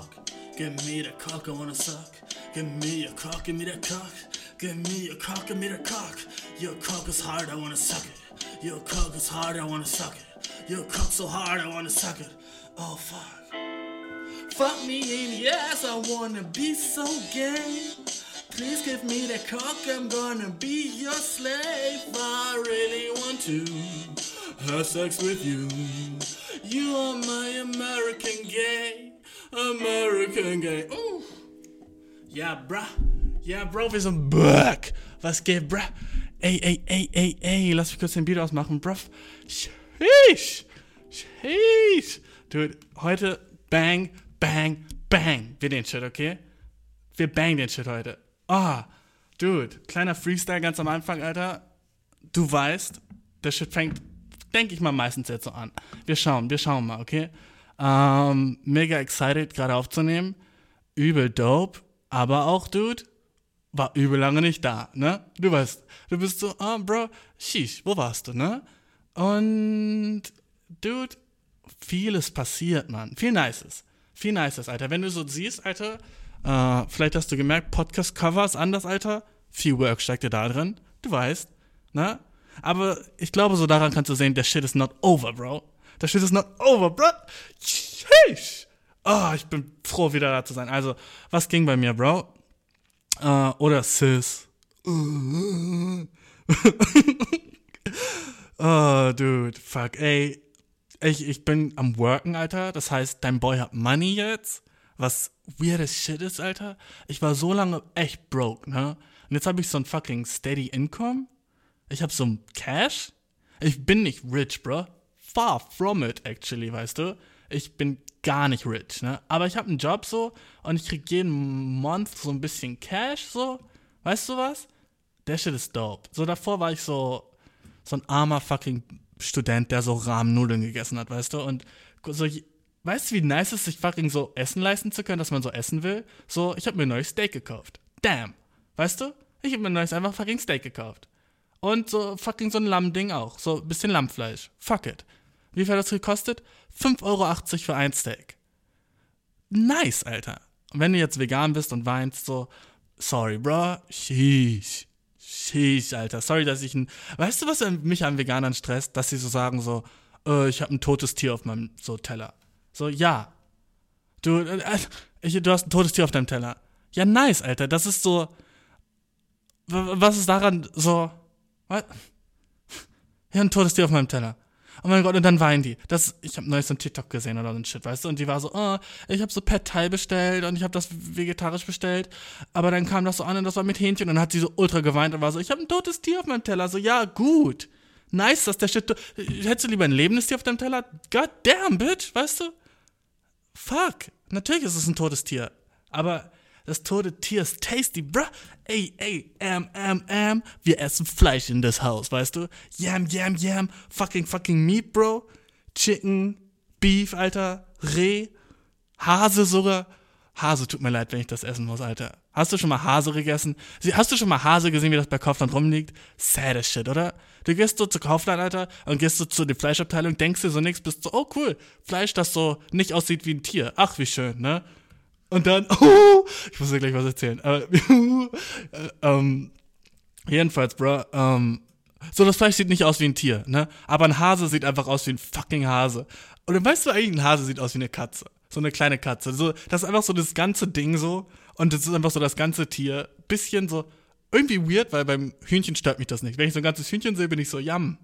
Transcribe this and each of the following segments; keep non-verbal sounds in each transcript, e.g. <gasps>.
cock. Give me the cock, I wanna suck. Give me a cock, give me that cock. Give me a cock, give me that cock. Your cock is hard, I wanna suck it. Your cock is hard, I wanna suck it. Your cock so hard, I wanna suck it. Oh fuck. Fuck me in the ass, I wanna be so gay. Please give me that cock, I'm gonna be your slave. I really want to have sex with you. You American gay. Ooh. Ja, bruh. Ja, Bro, wir sind back. Was geht, bruh? Ey, ey, ey, ey, ey. Lass mich kurz den Beat ausmachen, bruh. Sheesh. Sheesh. Dude, heute bang, bang, bang. Wir den Shit, okay? Wir bang den Shit heute. Ah, dude. Kleiner Freestyle ganz am Anfang, Alter. Du weißt, der Shit fängt, denke ich mal, meistens jetzt so an. Wir schauen, wir schauen mal, okay? Ähm, mega excited, gerade aufzunehmen. Übel dope. Aber auch, Dude, war übel lange nicht da, ne? Du weißt, du bist so, ah, oh, Bro, sheesh, wo warst du, ne? Und, Dude, vieles passiert, Mann. Viel Nices. Viel Nices, Alter. Wenn du so siehst, Alter, äh, vielleicht hast du gemerkt, Podcast-Cover ist anders, Alter. Viel Work steckt dir da drin. Du weißt, ne? Aber ich glaube, so daran kannst du sehen, der Shit is not over, Bro. Der Shit is not over, Bro. Sheesh. Oh, ich bin froh, wieder da zu sein. Also, was ging bei mir, Bro? Uh, oder Sis. oh, <laughs> dude, fuck, ey. Ich, ich bin am Worken, Alter. Das heißt, dein Boy hat Money jetzt. Was weirdes Shit ist, Alter. Ich war so lange echt broke, ne? Und jetzt habe ich so ein fucking steady Income. Ich habe so ein Cash. Ich bin nicht rich, bro. Far from it, actually, weißt du? Ich bin gar nicht rich, ne? Aber ich habe einen Job so und ich krieg jeden Month so ein bisschen Cash, so. Weißt du was? Der Shit ist dope. So davor war ich so, so ein armer fucking Student, der so Rahmennudeln gegessen hat, weißt du? Und so, weißt du, wie nice es ist, sich fucking so Essen leisten zu können, dass man so essen will? So, ich habe mir ein neues Steak gekauft. Damn. Weißt du? Ich habe mir ein neues einfach fucking Steak gekauft. Und so fucking so ein Lammding auch. So ein bisschen Lammfleisch. Fuck it. Wie viel hat das gekostet? 5,80 Euro für ein Steak. Nice, Alter. Und wenn du jetzt vegan bist und weinst, so, sorry, bro, sheesh. Sheesh, Alter. Sorry, dass ich ein. Weißt du, was mich an Veganern stresst? Dass sie so sagen, so, äh, ich habe ein totes Tier auf meinem so Teller. So, ja. Du, äh, ich, du hast ein totes Tier auf deinem Teller. Ja, nice, Alter. Das ist so. Was ist daran so. Was? <laughs> Ja, ein totes Tier auf meinem Teller oh mein Gott, und dann weinen die. Das, ich habe neulich so ein TikTok gesehen oder so ein Shit, weißt du, und die war so, oh, ich habe so Pet Thai bestellt und ich habe das vegetarisch bestellt, aber dann kam das so an und das war mit Hähnchen und dann hat sie so ultra geweint und war so, ich habe ein totes Tier auf meinem Teller. So, ja, gut. Nice, dass der Shit, hättest du lieber ein lebendes Tier auf deinem Teller? God damn, bitch, weißt du? Fuck. Natürlich ist es ein totes Tier. Aber das tote Tier ist tasty, bruh. Ey, ey, am, am, am. Wir essen Fleisch in das Haus, weißt du? Yam, yam, yam. Fucking, fucking Meat, Bro. Chicken, Beef, Alter. Reh, Hase sogar. Hase, tut mir leid, wenn ich das essen muss, Alter. Hast du schon mal Hase gegessen? Hast du schon mal Hase gesehen, wie das bei Kaufland rumliegt? Sad as shit, oder? Du gehst so zu Kaufland, Alter, und gehst so zu der Fleischabteilung, denkst dir so nichts, bist so, oh cool, Fleisch, das so nicht aussieht wie ein Tier. Ach, wie schön, ne? Und dann, oh, <laughs> ich muss dir gleich was erzählen. Aber, <laughs> äh, ähm, jedenfalls, bro, ähm, so das Fleisch sieht nicht aus wie ein Tier, ne? Aber ein Hase sieht einfach aus wie ein fucking Hase. Und dann weißt du eigentlich, ein Hase sieht aus wie eine Katze. So eine kleine Katze. So, das ist einfach so das ganze Ding so. Und das ist einfach so das ganze Tier. Bisschen so, irgendwie weird, weil beim Hühnchen stört mich das nicht. Wenn ich so ein ganzes Hühnchen sehe, bin ich so, yum,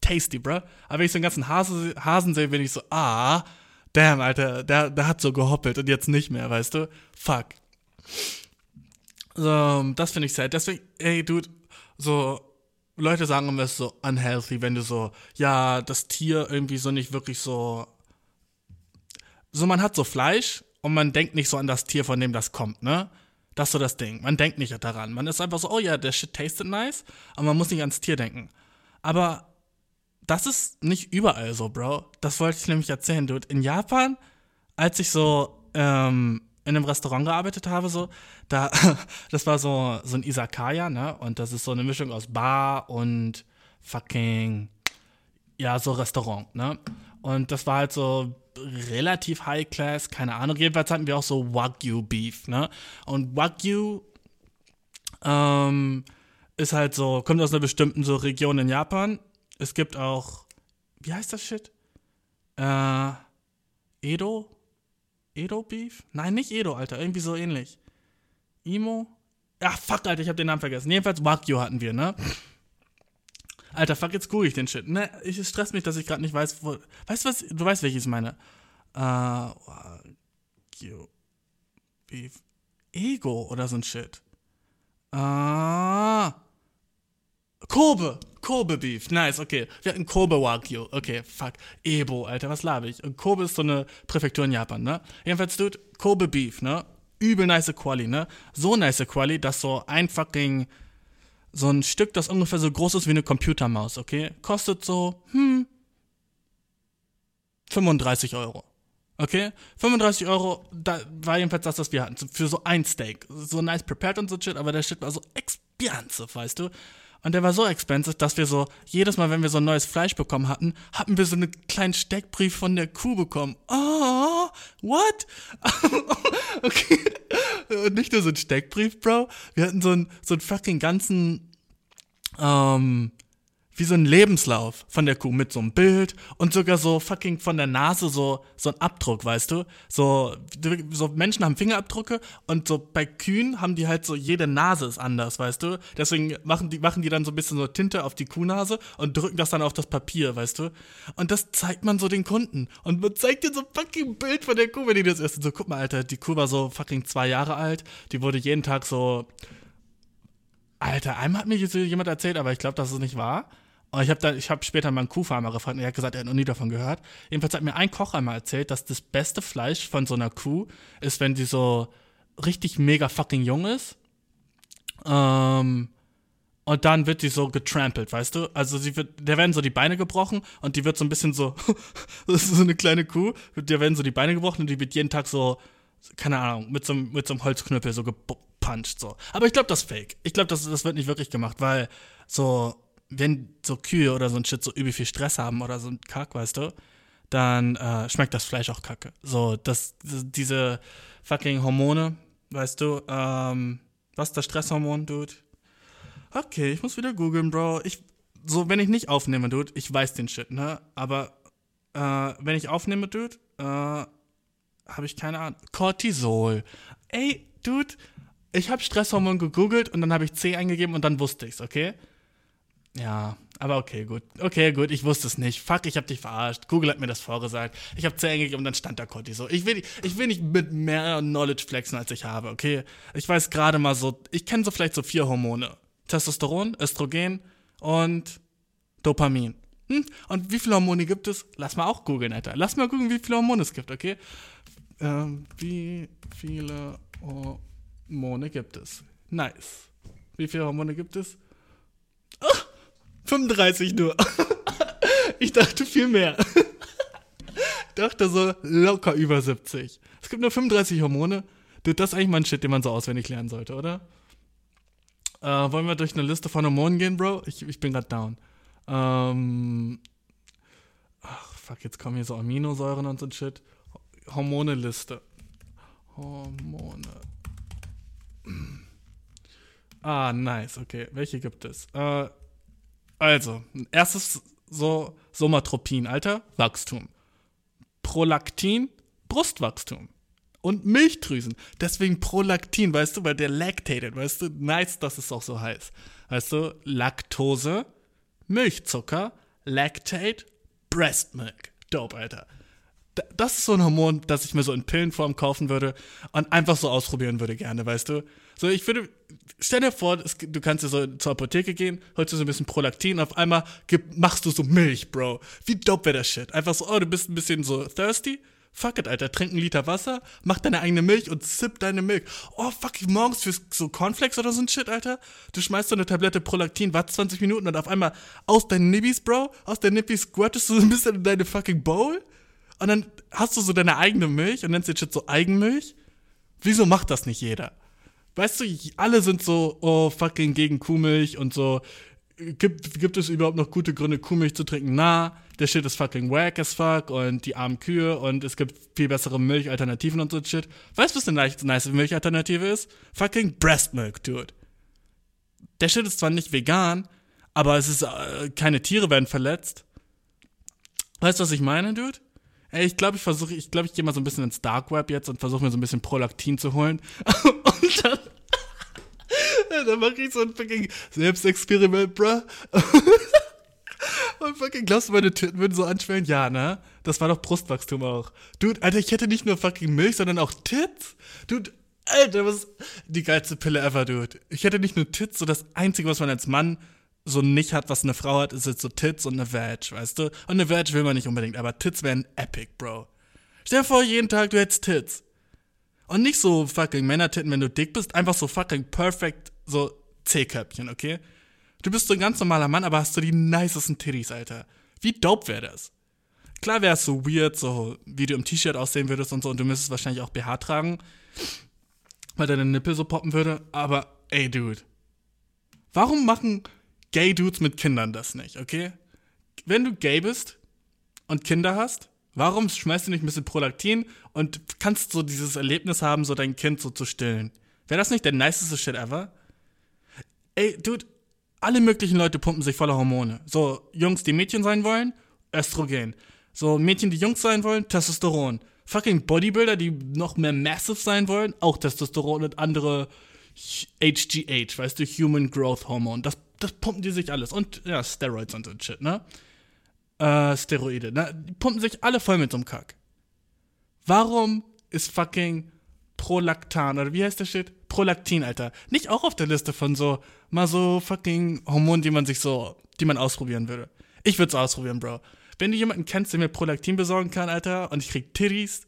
tasty, bro. Aber wenn ich so einen ganzen Hase, Hasen sehe, bin ich so, ah, damn, Alter, der, der hat so gehoppelt und jetzt nicht mehr, weißt du? Fuck. So, das finde ich sad. Deswegen, ey, Dude, so, Leute sagen immer, so unhealthy, wenn du so, ja, das Tier irgendwie so nicht wirklich so. So, man hat so Fleisch und man denkt nicht so an das Tier, von dem das kommt, ne? Das ist so das Ding. Man denkt nicht daran. Man ist einfach so, oh ja, der Shit tasted nice, aber man muss nicht ans Tier denken. Aber das ist nicht überall so, Bro. Das wollte ich nämlich erzählen, Dude. In Japan, als ich so ähm, in einem Restaurant gearbeitet habe, so, da, <laughs> das war so, so ein Isakaya, ne? Und das ist so eine Mischung aus Bar und fucking, ja, so Restaurant, ne? Und das war halt so relativ high class, keine Ahnung. Jedenfalls hatten wir auch so Wagyu Beef, ne? Und Wagyu ähm, ist halt so, kommt aus einer bestimmten so Region in Japan. Es gibt auch, wie heißt das Shit? Äh, Edo? Edo Beef? Nein, nicht Edo, Alter, irgendwie so ähnlich. Imo? Ach, fuck, Alter, ich hab den Namen vergessen. Jedenfalls Wagyu hatten wir, ne? Alter, fuck, jetzt google ich den Shit. Ne, ich stresst mich, dass ich gerade nicht weiß, wo. Weißt du was? Du weißt, welches ich meine. Äh, Wagyu Beef. Ego oder so ein Shit. Ah. Kobe. Kobe Beef. Nice, okay. Wir hatten Kobe Wagyu. Okay, fuck. Ebo, Alter, was laber ich? Und Kobe ist so eine Präfektur in Japan, ne? Jedenfalls, Dude, Kobe Beef, ne? Übel nice Quali, ne? So nice Quali, dass so ein fucking so ein Stück, das ungefähr so groß ist wie eine Computermaus, okay? Kostet so, hm, 35 Euro. Okay? 35 Euro, da war jedenfalls das, was wir hatten. Für so ein Steak. So nice prepared und so shit, aber der Shit war so expensive, weißt du? Und der war so expensive, dass wir so, jedes Mal, wenn wir so ein neues Fleisch bekommen hatten, hatten wir so einen kleinen Steckbrief von der Kuh bekommen. Oh, what? <laughs> okay. Und nicht nur so ein Steckbrief, Bro. Wir hatten so einen, so einen fucking ganzen, ähm, wie so ein Lebenslauf von der Kuh mit so einem Bild und sogar so fucking von der Nase so, so ein Abdruck, weißt du? So, so Menschen haben Fingerabdrücke und so bei Kühen haben die halt so, jede Nase ist anders, weißt du? Deswegen machen die, machen die dann so ein bisschen so Tinte auf die Kuhnase und drücken das dann auf das Papier, weißt du? Und das zeigt man so den Kunden. Und man zeigt dir so fucking Bild von der Kuh, wenn die das essen. So, guck mal, Alter, die Kuh war so fucking zwei Jahre alt, die wurde jeden Tag so. Alter, einmal hat mir jemand erzählt, aber ich glaube, dass es nicht wahr. Und ich habe habe später mal einen Kuhfarmer gefragt und er hat gesagt, er hat noch nie davon gehört. Jedenfalls hat mir ein Koch einmal erzählt, dass das beste Fleisch von so einer Kuh ist, wenn die so richtig mega fucking jung ist. Ähm, und dann wird die so getrampelt, weißt du? Also sie wird, der werden so die Beine gebrochen und die wird so ein bisschen so, <laughs> das ist so eine kleine Kuh, der werden so die Beine gebrochen und die wird jeden Tag so, keine Ahnung, mit so, mit so einem Holzknüppel so gepuncht, so. Aber ich glaube, das ist fake. Ich glaube, das, das wird nicht wirklich gemacht, weil so, wenn so Kühe oder so ein Shit so übel viel Stress haben oder so ein Kack, weißt du, dann äh, schmeckt das Fleisch auch kacke. So, das, diese fucking Hormone, weißt du, ähm, was ist das Stresshormon, Dude? Okay, ich muss wieder googeln, Bro. Ich, so, wenn ich nicht aufnehme, Dude, ich weiß den Shit, ne? Aber äh, wenn ich aufnehme, Dude, äh, habe ich keine Ahnung. Cortisol. Ey, Dude, ich habe Stresshormon gegoogelt und dann habe ich C eingegeben und dann wusste ich's, okay? Ja, aber okay, gut. Okay, gut, ich wusste es nicht. Fuck, ich hab dich verarscht. Google hat mir das vorgesagt. Ich hab C eingegeben und dann stand da Cortisol. Ich will, ich will nicht mit mehr Knowledge flexen, als ich habe, okay? Ich weiß gerade mal so, ich kenne so vielleicht so vier Hormone. Testosteron, Östrogen und Dopamin. Hm? Und wie viele Hormone gibt es? Lass mal auch googeln, Alter. Lass mal gucken, wie viele Hormone es gibt, okay? Ähm, wie viele Hormone gibt es? Nice. Wie viele Hormone gibt es? Oh, 35 nur. <laughs> ich dachte viel mehr. ich dachte so locker über 70. Es gibt nur 35 Hormone. Das ist eigentlich mal ein Shit, den man so auswendig lernen sollte, oder? Äh, wollen wir durch eine Liste von Hormonen gehen, Bro? Ich, ich bin gerade down. Ähm, ach, fuck, jetzt kommen hier so Aminosäuren und so ein Shit. Hormoneliste. Hormone. Ah, nice, okay. Welche gibt es? Äh, also, erstes so Somatropin, Alter, Wachstum. Prolaktin, Brustwachstum. Und Milchdrüsen. Deswegen Prolaktin, weißt du, weil der lactated, weißt du? Nice, dass es auch so heißt. Weißt du, Laktose, Milchzucker, Lactate, Breast Milk. Dope, Alter. Das ist so ein Hormon, das ich mir so in Pillenform kaufen würde und einfach so ausprobieren würde gerne, weißt du? So, ich würde, stell dir vor, du kannst dir so zur Apotheke gehen, holst dir so ein bisschen Prolaktin auf einmal machst du so Milch, Bro. Wie dope wäre das Shit? Einfach so, oh, du bist ein bisschen so thirsty? Fuck it, Alter, trink einen Liter Wasser, mach deine eigene Milch und sipp deine Milch. Oh, fuck, morgens für so Cornflakes oder so ein Shit, Alter. Du schmeißt so eine Tablette Prolaktin, warte 20 Minuten und auf einmal aus deinen Nibbis, Bro, aus deinen Nibbis squirtest du so ein bisschen in deine fucking Bowl und dann hast du so deine eigene Milch und nennst den Shit so Eigenmilch. Wieso macht das nicht jeder? Weißt du, alle sind so, oh, fucking gegen Kuhmilch und so, gibt, gibt es überhaupt noch gute Gründe, Kuhmilch zu trinken? Na, der Shit ist fucking wack as fuck und die armen Kühe und es gibt viel bessere Milchalternativen und so Shit. Weißt du, was eine nice Milchalternative ist? Fucking Breast Milk, dude. Der Shit ist zwar nicht vegan, aber es ist, äh, keine Tiere werden verletzt. Weißt du, was ich meine, dude? Ey, ich glaube, ich versuche, ich glaube, ich gehe mal so ein bisschen ins Dark Web jetzt und versuche mir so ein bisschen Prolaktin zu holen. <laughs> und dann, <laughs> dann mache ich so ein fucking Selbstexperiment, bruh. <laughs> Und fucking, glaubst du, meine Titten würden so anschwellen? Ja, ne? Das war doch Brustwachstum auch. Dude, Alter, ich hätte nicht nur fucking Milch, sondern auch Tits. Dude, Alter, was die geilste Pille ever, dude. Ich hätte nicht nur Tits, so das Einzige, was man als Mann so nicht hat, was eine Frau hat, ist jetzt so Tits und eine Vag, weißt du? Und eine Vag will man nicht unbedingt, aber Tits wären epic, Bro. Stell dir vor, jeden Tag du hättest Tits. Und nicht so fucking Männertitten, wenn du dick bist, einfach so fucking perfect, so C-Köpfchen, okay? Du bist so ein ganz normaler Mann, aber hast du die nicesten Titties, Alter. Wie dope wäre das? Klar wäre es so weird, so wie du im T-Shirt aussehen würdest und so, und du müsstest wahrscheinlich auch BH tragen, weil deine Nippel so poppen würde, aber ey, Dude. Warum machen Gay Dudes mit Kindern das nicht, okay? Wenn du gay bist und Kinder hast, warum schmeißt du nicht ein bisschen Prolaktin und kannst so dieses Erlebnis haben, so dein Kind so zu stillen? Wäre das nicht der niceste Shit ever? Ey, Dude, alle möglichen Leute pumpen sich voller Hormone. So, Jungs, die Mädchen sein wollen, Östrogen. So, Mädchen, die Jungs sein wollen, Testosteron. Fucking Bodybuilder, die noch mehr massive sein wollen, auch Testosteron und andere HGH, weißt du, Human Growth Hormone. Das das pumpen die sich alles. Und ja, Steroids und so Shit, ne? Äh, Steroide, ne? Die pumpen sich alle voll mit so einem Kack. Warum ist fucking Prolaktan, oder wie heißt der Shit? Prolaktin, Alter. Nicht auch auf der Liste von so, mal so fucking Hormonen, die man sich so, die man ausprobieren würde. Ich würde es ausprobieren, Bro. Wenn du jemanden kennst, der mir Prolaktin besorgen kann, Alter, und ich krieg Titties,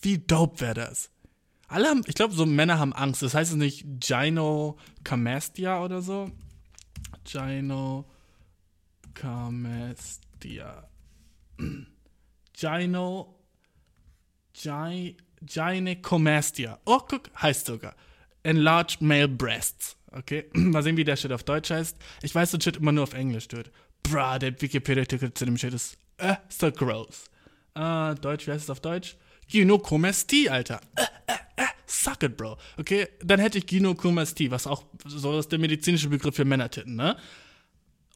wie dope wäre das? Alle haben, ich glaube, so Männer haben Angst. Das heißt es nicht Gynocamastia oder so. Gynocamastia. Gyno. Gy, Gynecomastia. Oh, guck, heißt sogar. Enlarged Male Breasts. Okay, <clears throat> mal sehen, wie der Shit auf Deutsch heißt. Ich weiß so Shit immer nur auf Englisch, dude. Bra, der Wikipedia-Artikel zu dem Shit ist äh, so gross. Äh, Deutsch, wie heißt es auf Deutsch? Gynocomastie, Alter. Äh, äh, äh, suck it, bro. Okay, dann hätte ich Gynocomastie, was auch so ist der medizinische Begriff für Männertitten, ne?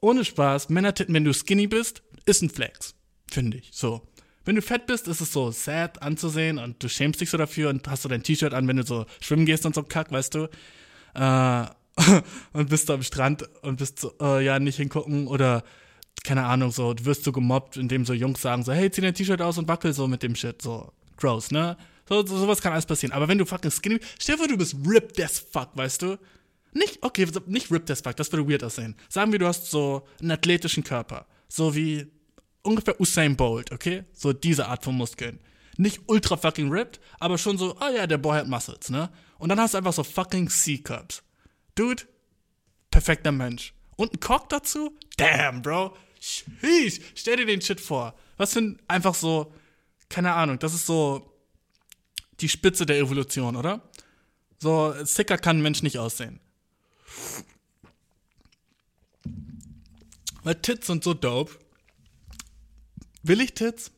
Ohne Spaß, Männertitten, wenn du skinny bist, ist ein Flex. Finde ich. So. Wenn du fett bist, ist es so sad anzusehen und du schämst dich so dafür und hast so dein T-Shirt an, wenn du so schwimmen gehst und so kack, weißt du? Äh, <laughs> und bist du am Strand und bist so, äh, ja, nicht hingucken oder keine Ahnung, so, du wirst so gemobbt, indem so Jungs sagen so, hey, zieh dein T-Shirt aus und wackel so mit dem Shit, so gross, ne? So, so, sowas kann alles passieren. Aber wenn du fucking skinny, stell dir vor, du bist ripped as fuck, weißt du? Nicht, okay, nicht ripped as fuck, das würde weird aussehen. Sagen wir, du hast so einen athletischen Körper. So wie ungefähr Usain Bolt, okay? So diese Art von Muskeln. Nicht ultra fucking ripped, aber schon so, oh ja, der Boy hat Muscles, ne? Und dann hast du einfach so fucking C-Cups. Dude, perfekter Mensch. Und ein Cock dazu? Damn, Bro. Sheesh. Stell dir den Shit vor. Was für ein, einfach so, keine Ahnung, das ist so die Spitze der Evolution, oder? So, sicker kann ein Mensch nicht aussehen. Weil Tits sind so dope. Will ich Tits?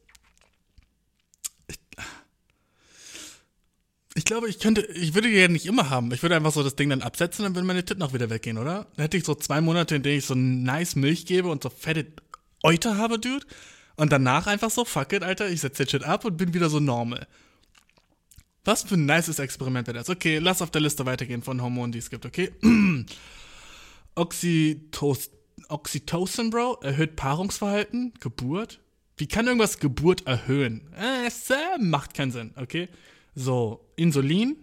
Ich, glaube, ich könnte, ich würde die ja nicht immer haben. Ich würde einfach so das Ding dann absetzen, dann würden meine Titten auch wieder weggehen, oder? Dann hätte ich so zwei Monate, in denen ich so nice Milch gebe und so fette Euter habe, Dude. Und danach einfach so, fuck it, Alter, ich setze den Shit ab und bin wieder so normal. Was für ein nices Experiment wäre das? Okay, lass auf der Liste weitergehen von Hormonen, die es gibt, okay? <clears throat> Oxytos Oxytocin, Bro, erhöht Paarungsverhalten, Geburt. Wie kann irgendwas Geburt erhöhen? Äh, es äh, macht keinen Sinn, okay? So, Insulin,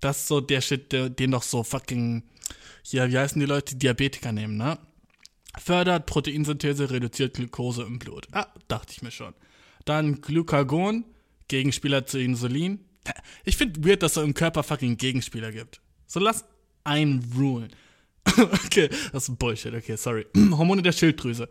das ist so der Shit, der, den doch so fucking, hier, wie heißen die Leute, Diabetiker nehmen, ne? Fördert Proteinsynthese, reduziert Glucose im Blut. Ah, dachte ich mir schon. Dann Glucagon, Gegenspieler zu Insulin. Ich finde weird, dass es im Körper fucking Gegenspieler gibt. So lass einen rulen. <laughs> okay, das ist Bullshit. Okay, sorry. <clears throat> Hormone der Schilddrüse.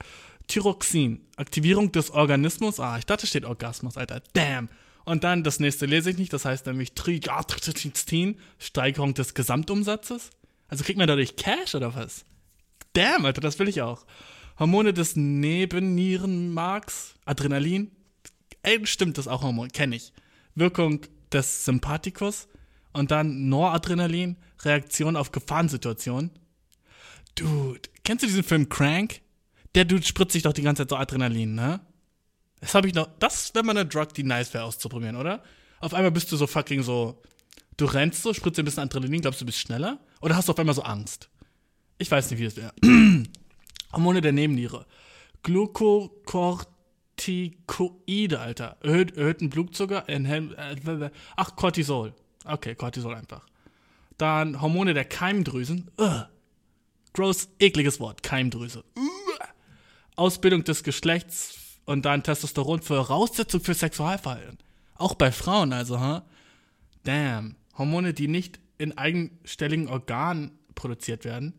Thyroxin, Aktivierung des Organismus. Ah, ich dachte, steht Orgasmus, Alter. Damn. Und dann das nächste lese ich nicht, das heißt nämlich Trigatrin, Steigerung des Gesamtumsatzes. Also kriegt man dadurch Cash oder was? Damn, Alter, das will ich auch. Hormone des Nebennierenmarks, Adrenalin. Ey, stimmt, das auch Hormon, kenne ich. Wirkung des Sympathikus und dann Noradrenalin, Reaktion auf Gefahrensituationen. Dude, kennst du diesen Film Crank? Der Dude spritzt sich doch die ganze Zeit so Adrenalin, ne? Das habe ich noch. Das wäre mal eine Drug, die nice wäre auszuprobieren, oder? Auf einmal bist du so fucking so. Du rennst so, spritzt dir ein bisschen Adrenalin, glaubst du bist schneller? Oder hast du auf einmal so Angst? Ich weiß nicht, wie es wäre. <clears throat> Hormone der Nebenniere. Glucocorticoide, Alter. Erhöht, erhöhten Blutzucker. Äh, ach, Cortisol. Okay, Cortisol einfach. Dann Hormone der Keimdrüsen. Ugh. Gross, ekliges Wort. Keimdrüse. Ugh. Ausbildung des Geschlechts und dann Testosteron Voraussetzung für Sexualverhalten. Auch bei Frauen also, ha? Huh? Damn. Hormone, die nicht in eigenstelligen Organen produziert werden.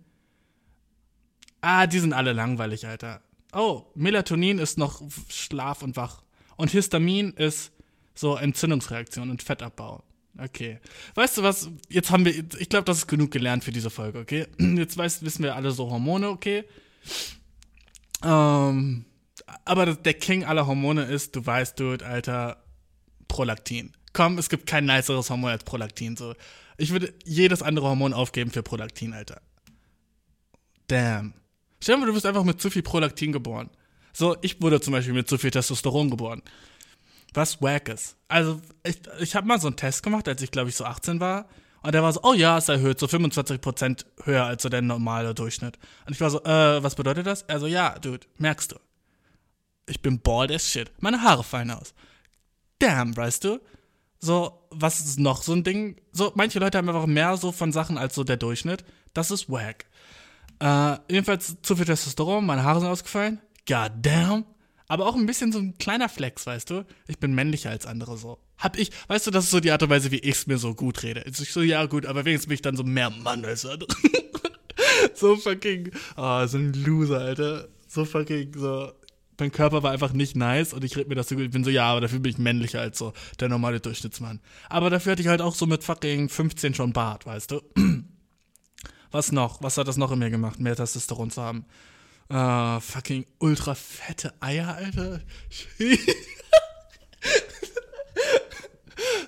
Ah, die sind alle langweilig, Alter. Oh, Melatonin ist noch Schlaf und Wach. Und Histamin ist so Entzündungsreaktion und Fettabbau. Okay. Weißt du was? Jetzt haben wir, ich glaube, das ist genug gelernt für diese Folge, okay? <clears throat> Jetzt weiß, wissen wir alle so Hormone, okay? Ähm, aber der King aller Hormone ist, du weißt, Dude, Alter, Prolaktin. Komm, es gibt kein niceres Hormon als Prolaktin. So. Ich würde jedes andere Hormon aufgeben für Prolaktin, Alter. Damn. Stell dir mal, du bist einfach mit zu viel Prolaktin geboren. So, ich wurde zum Beispiel mit zu viel Testosteron geboren was wack ist. Also, ich, ich habe mal so einen Test gemacht, als ich, glaube ich, so 18 war. Und der war so, oh ja, es erhöht, so 25% höher als so der normale Durchschnitt. Und ich war so, äh, was bedeutet das? Also, ja, Dude, merkst du. Ich bin bald as shit. Meine Haare fallen aus. Damn, weißt du? So, was ist noch so ein Ding? So, manche Leute haben einfach mehr so von Sachen als so der Durchschnitt. Das ist wack. Äh, jedenfalls zu viel Testosteron, meine Haare sind ausgefallen. God damn aber auch ein bisschen so ein kleiner Flex, weißt du? Ich bin männlicher als andere so. Hab ich, weißt du, das ist so die Art und Weise, wie ich es mir so gut rede. Ich so, ja gut, aber wenigstens bin ich dann so mehr Mann als andere. <laughs> so fucking, oh, so ein Loser, Alter. So fucking, so. Mein Körper war einfach nicht nice und ich rede mir das so gut. Ich bin so, ja, aber dafür bin ich männlicher als so der normale Durchschnittsmann. Aber dafür hatte ich halt auch so mit fucking 15 schon Bart, weißt du? <clears throat> Was noch? Was hat das noch in mir gemacht, mehr Testosteron zu haben? Uh, fucking ultra fette Eier, Alter. <laughs>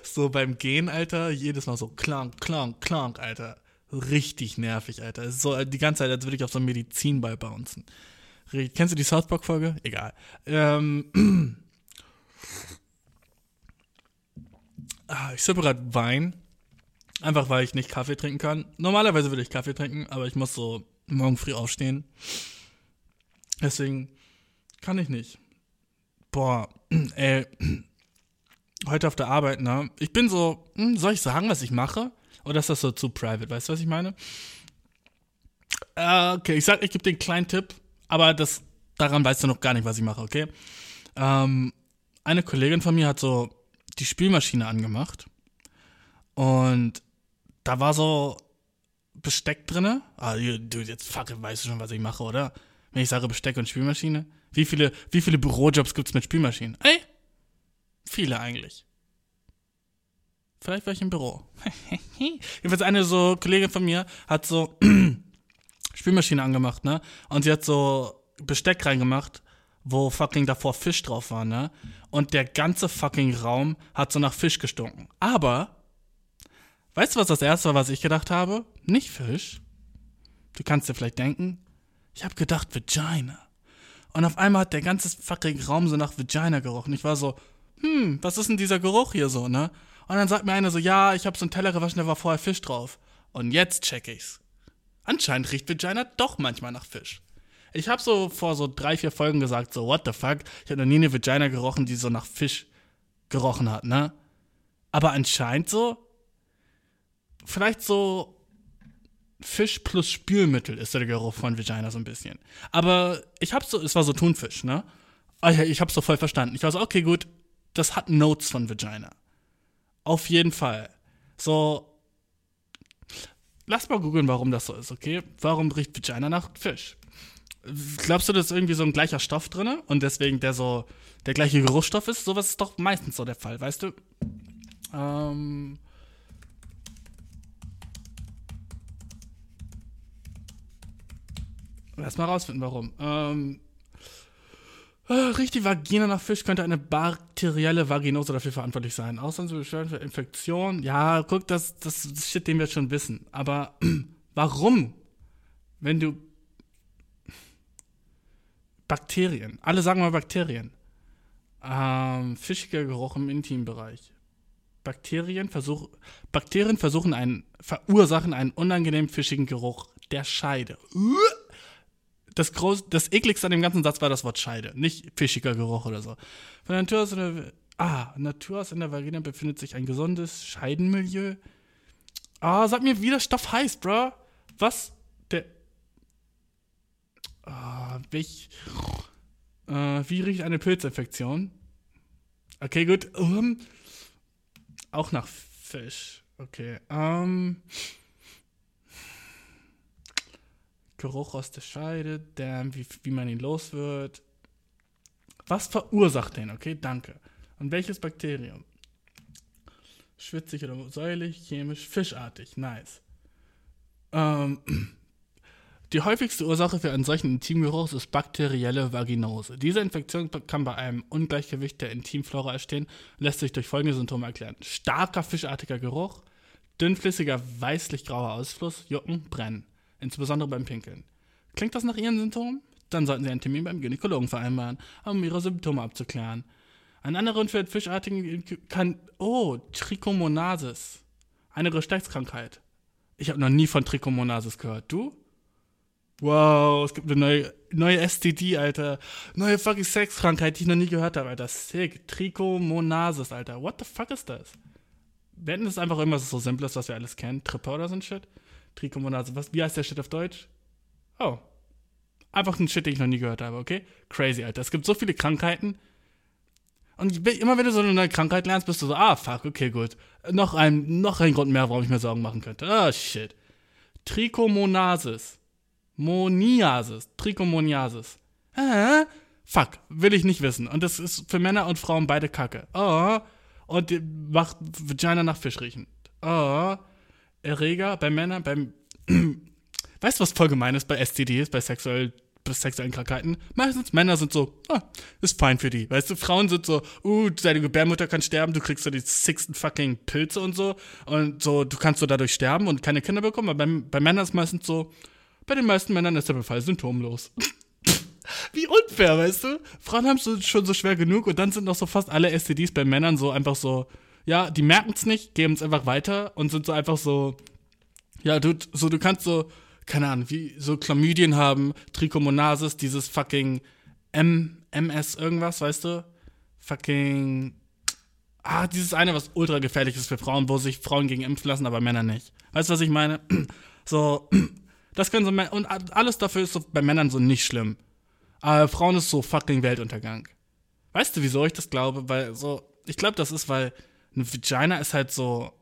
so beim Gehen, Alter, jedes Mal so klank, klank, klank, Alter. Richtig nervig, Alter. so die ganze Zeit, als würde ich auf so einem Medizinball bouncen. Kennst du die South Park-Folge? Egal. Ähm. <clears throat> Ah, ich sippe gerade Wein. Einfach weil ich nicht Kaffee trinken kann. Normalerweise würde ich Kaffee trinken, aber ich muss so morgen früh aufstehen. Deswegen kann ich nicht. Boah, <clears throat> ey, <clears throat> heute auf der Arbeit, ne? Ich bin so, hm, soll ich sagen, was ich mache? Oder ist das so zu private? Weißt du, was ich meine? Äh, okay, ich sag, ich gebe dir einen kleinen Tipp, aber das, daran weißt du noch gar nicht, was ich mache, okay? Ähm, eine Kollegin von mir hat so die Spülmaschine angemacht und da war so Besteck drinne. Ah, du, jetzt fuck, weißt du schon, was ich mache, oder? wenn ich sage Besteck und Spülmaschine? Wie viele, wie viele Bürojobs gibt's mit Spülmaschinen? Ey, viele eigentlich. Vielleicht war ich im Büro. <laughs> Jedenfalls eine so Kollegin von mir hat so <clears throat> Spülmaschine angemacht, ne? Und sie hat so Besteck reingemacht, wo fucking davor Fisch drauf war, ne? Und der ganze fucking Raum hat so nach Fisch gestunken. Aber, weißt du, was das erste war, was ich gedacht habe? Nicht Fisch. Du kannst dir vielleicht denken, ich habe gedacht Vagina. Und auf einmal hat der ganze fucking Raum so nach Vagina gerochen. Ich war so, hm, was ist denn dieser Geruch hier so, ne? Und dann sagt mir einer so, ja, ich habe so einen Teller gewaschen, da war vorher Fisch drauf. Und jetzt check ich's. Anscheinend riecht Vagina doch manchmal nach Fisch. Ich habe so vor so drei, vier Folgen gesagt, so, what the fuck? Ich habe noch nie eine Vagina gerochen, die so nach Fisch gerochen hat, ne? Aber anscheinend so, vielleicht so Fisch plus Spülmittel ist der Geruch von Vagina so ein bisschen. Aber ich hab so, es war so Thunfisch, ne? Ah ich hab's so voll verstanden. Ich war so, okay, gut, das hat Notes von Vagina. Auf jeden Fall. So, lass mal googeln, warum das so ist, okay? Warum riecht Vagina nach Fisch? Glaubst du, da ist irgendwie so ein gleicher Stoff drin und deswegen der so der gleiche Geruchsstoff ist? Sowas ist doch meistens so der Fall, weißt du? Ähm, Lass mal rausfinden, warum. Ähm, äh, die Vagina nach Fisch, könnte eine bakterielle Vaginose dafür verantwortlich sein. Auslandsbeschwerden für Infektion. Ja, guck, das, das ist Shit, den wir schon wissen. Aber <clears throat> warum? Wenn du. Bakterien. Alle sagen mal Bakterien. Ähm, fischiger Geruch im Intimbereich. Bakterien, versuch, Bakterien versuchen einen, verursachen einen unangenehmen fischigen Geruch der Scheide. Das, groß, das ekligste an dem ganzen Satz war das Wort Scheide, nicht fischiger Geruch oder so. Von Natur aus in der, ah, Natur aus in der Vagina befindet sich ein gesundes Scheidenmilieu. Ah, sag mir, wie der Stoff heißt, bro. Was? Der. Ah, welch. Äh, wie riecht eine Pilzinfektion? Okay, gut. Um, auch nach Fisch. Okay. Ähm. Geruch aus der Scheide, damn, wie, wie man ihn los wird. Was verursacht den? Okay, danke. Und welches Bakterium? Schwitzig oder säuerlich, chemisch, fischartig. Nice. Ähm, <clears throat> die häufigste Ursache für einen solchen Intimgeruch ist bakterielle Vaginose. Diese Infektion kann bei einem Ungleichgewicht der Intimflora entstehen und lässt sich durch folgende Symptome erklären. Starker fischartiger Geruch, dünnflüssiger weißlich-grauer Ausfluss, Jucken, Brennen insbesondere beim Pinkeln. Klingt das nach Ihren Symptomen? Dann sollten Sie einen Termin beim Gynäkologen vereinbaren, um Ihre Symptome abzuklären. Ein anderer für Fischartigen kann. Oh, Trichomonasis. Eine Geschlechtskrankheit. Ich habe noch nie von Trichomonasis gehört. Du? Wow, es gibt eine neue, neue STD, Alter. Neue fucking Sexkrankheit, die ich noch nie gehört habe, Alter. Sick. Trichomonasis, Alter. What the fuck ist das? Werden das einfach irgendwas so Simples, was wir alles kennen? Tripper oder so ein Shit? Trichomonase. Was, wie heißt der Shit auf Deutsch? Oh. Einfach ein Shit, den ich noch nie gehört habe, okay? Crazy, Alter. Es gibt so viele Krankheiten. Und immer wenn du so eine neue Krankheit lernst, bist du so, ah, fuck, okay, gut. Noch ein, noch ein Grund mehr, warum ich mir Sorgen machen könnte. Ah, shit. Trichomonasis. Moniasis. Trichomoniasis. Hä? Fuck, will ich nicht wissen. Und das ist für Männer und Frauen beide Kacke. Oh. Und macht Vagina nach Fisch riechen. Oh. Erreger bei Männern, beim. <clears throat> weißt du, was voll gemein ist bei STDs, bei sexuell, bei sexuellen Krankheiten? Meistens Männer sind so, ah, ist fein für die. Weißt du, Frauen sind so, uh, deine Gebärmutter kann sterben, du kriegst so die sixten fucking Pilze und so. Und so, du kannst so dadurch sterben und keine Kinder bekommen. Aber bei, bei Männern ist meistens so, bei den meisten Männern ist der Befall symptomlos. <laughs> Wie unfair, weißt du? Frauen haben es schon so schwer genug und dann sind noch so fast alle STDs bei Männern so einfach so, ja, die merken es nicht, geben es einfach weiter und sind so einfach so, ja, du, so, du kannst so, keine Ahnung, wie so Chlamydien haben, Trichomonasis, dieses fucking M, MS irgendwas, weißt du? Fucking, ah, dieses eine, was ultra gefährlich ist für Frauen, wo sich Frauen gegen impfen lassen, aber Männer nicht. Weißt du, was ich meine? <clears throat> So, <clears throat> das können so, und alles dafür ist so bei Männern so nicht schlimm. Aber Frauen ist so fucking Weltuntergang. Weißt du, wieso ich das glaube? Weil so, ich glaube, das ist, weil eine Vagina ist halt so.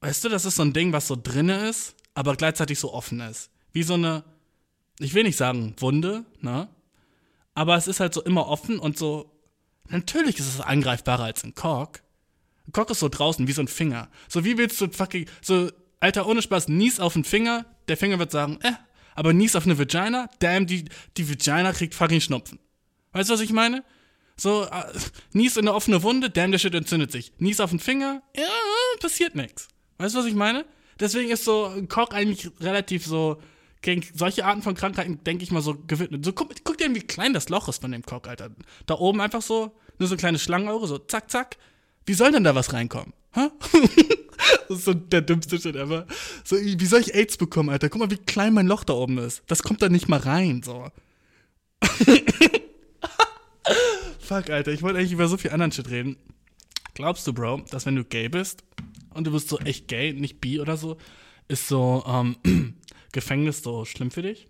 Weißt du, das ist so ein Ding, was so drinne ist, aber gleichzeitig so offen ist. Wie so eine, ich will nicht sagen Wunde, ne? Aber es ist halt so immer offen und so. Natürlich ist es angreifbarer als ein Kork. Ein Kork ist so draußen, wie so ein Finger. So wie willst du fucking, so, Alter, ohne Spaß, nies auf den Finger, der Finger wird sagen, äh, aber nies auf eine Vagina, damn, die, die Vagina kriegt fucking Schnupfen. Weißt du, was ich meine? So, äh, nies in eine offene Wunde, damn, der Shit entzündet sich. Nies auf den Finger, ja, passiert nichts. Weißt du, was ich meine? Deswegen ist so Koch eigentlich relativ so gegen solche Arten von Krankheiten, denke ich mal, so gewidmet. So, guck, guck dir wie klein das Loch ist von dem Koch, Alter. Da oben einfach so, nur so kleine Schlangenauge, so zack, zack. Wie soll denn da was reinkommen? Hä? <laughs> das ist so der dümmste Shit ever. So, wie soll ich AIDS bekommen, Alter? Guck mal, wie klein mein Loch da oben ist. Das kommt da nicht mal rein, so. <laughs> Fuck, Alter, ich wollte eigentlich über so viel anderen Shit reden. Glaubst du, Bro, dass wenn du gay bist und du bist so echt gay, nicht bi oder so, ist so ähm, <clears throat> Gefängnis so schlimm für dich?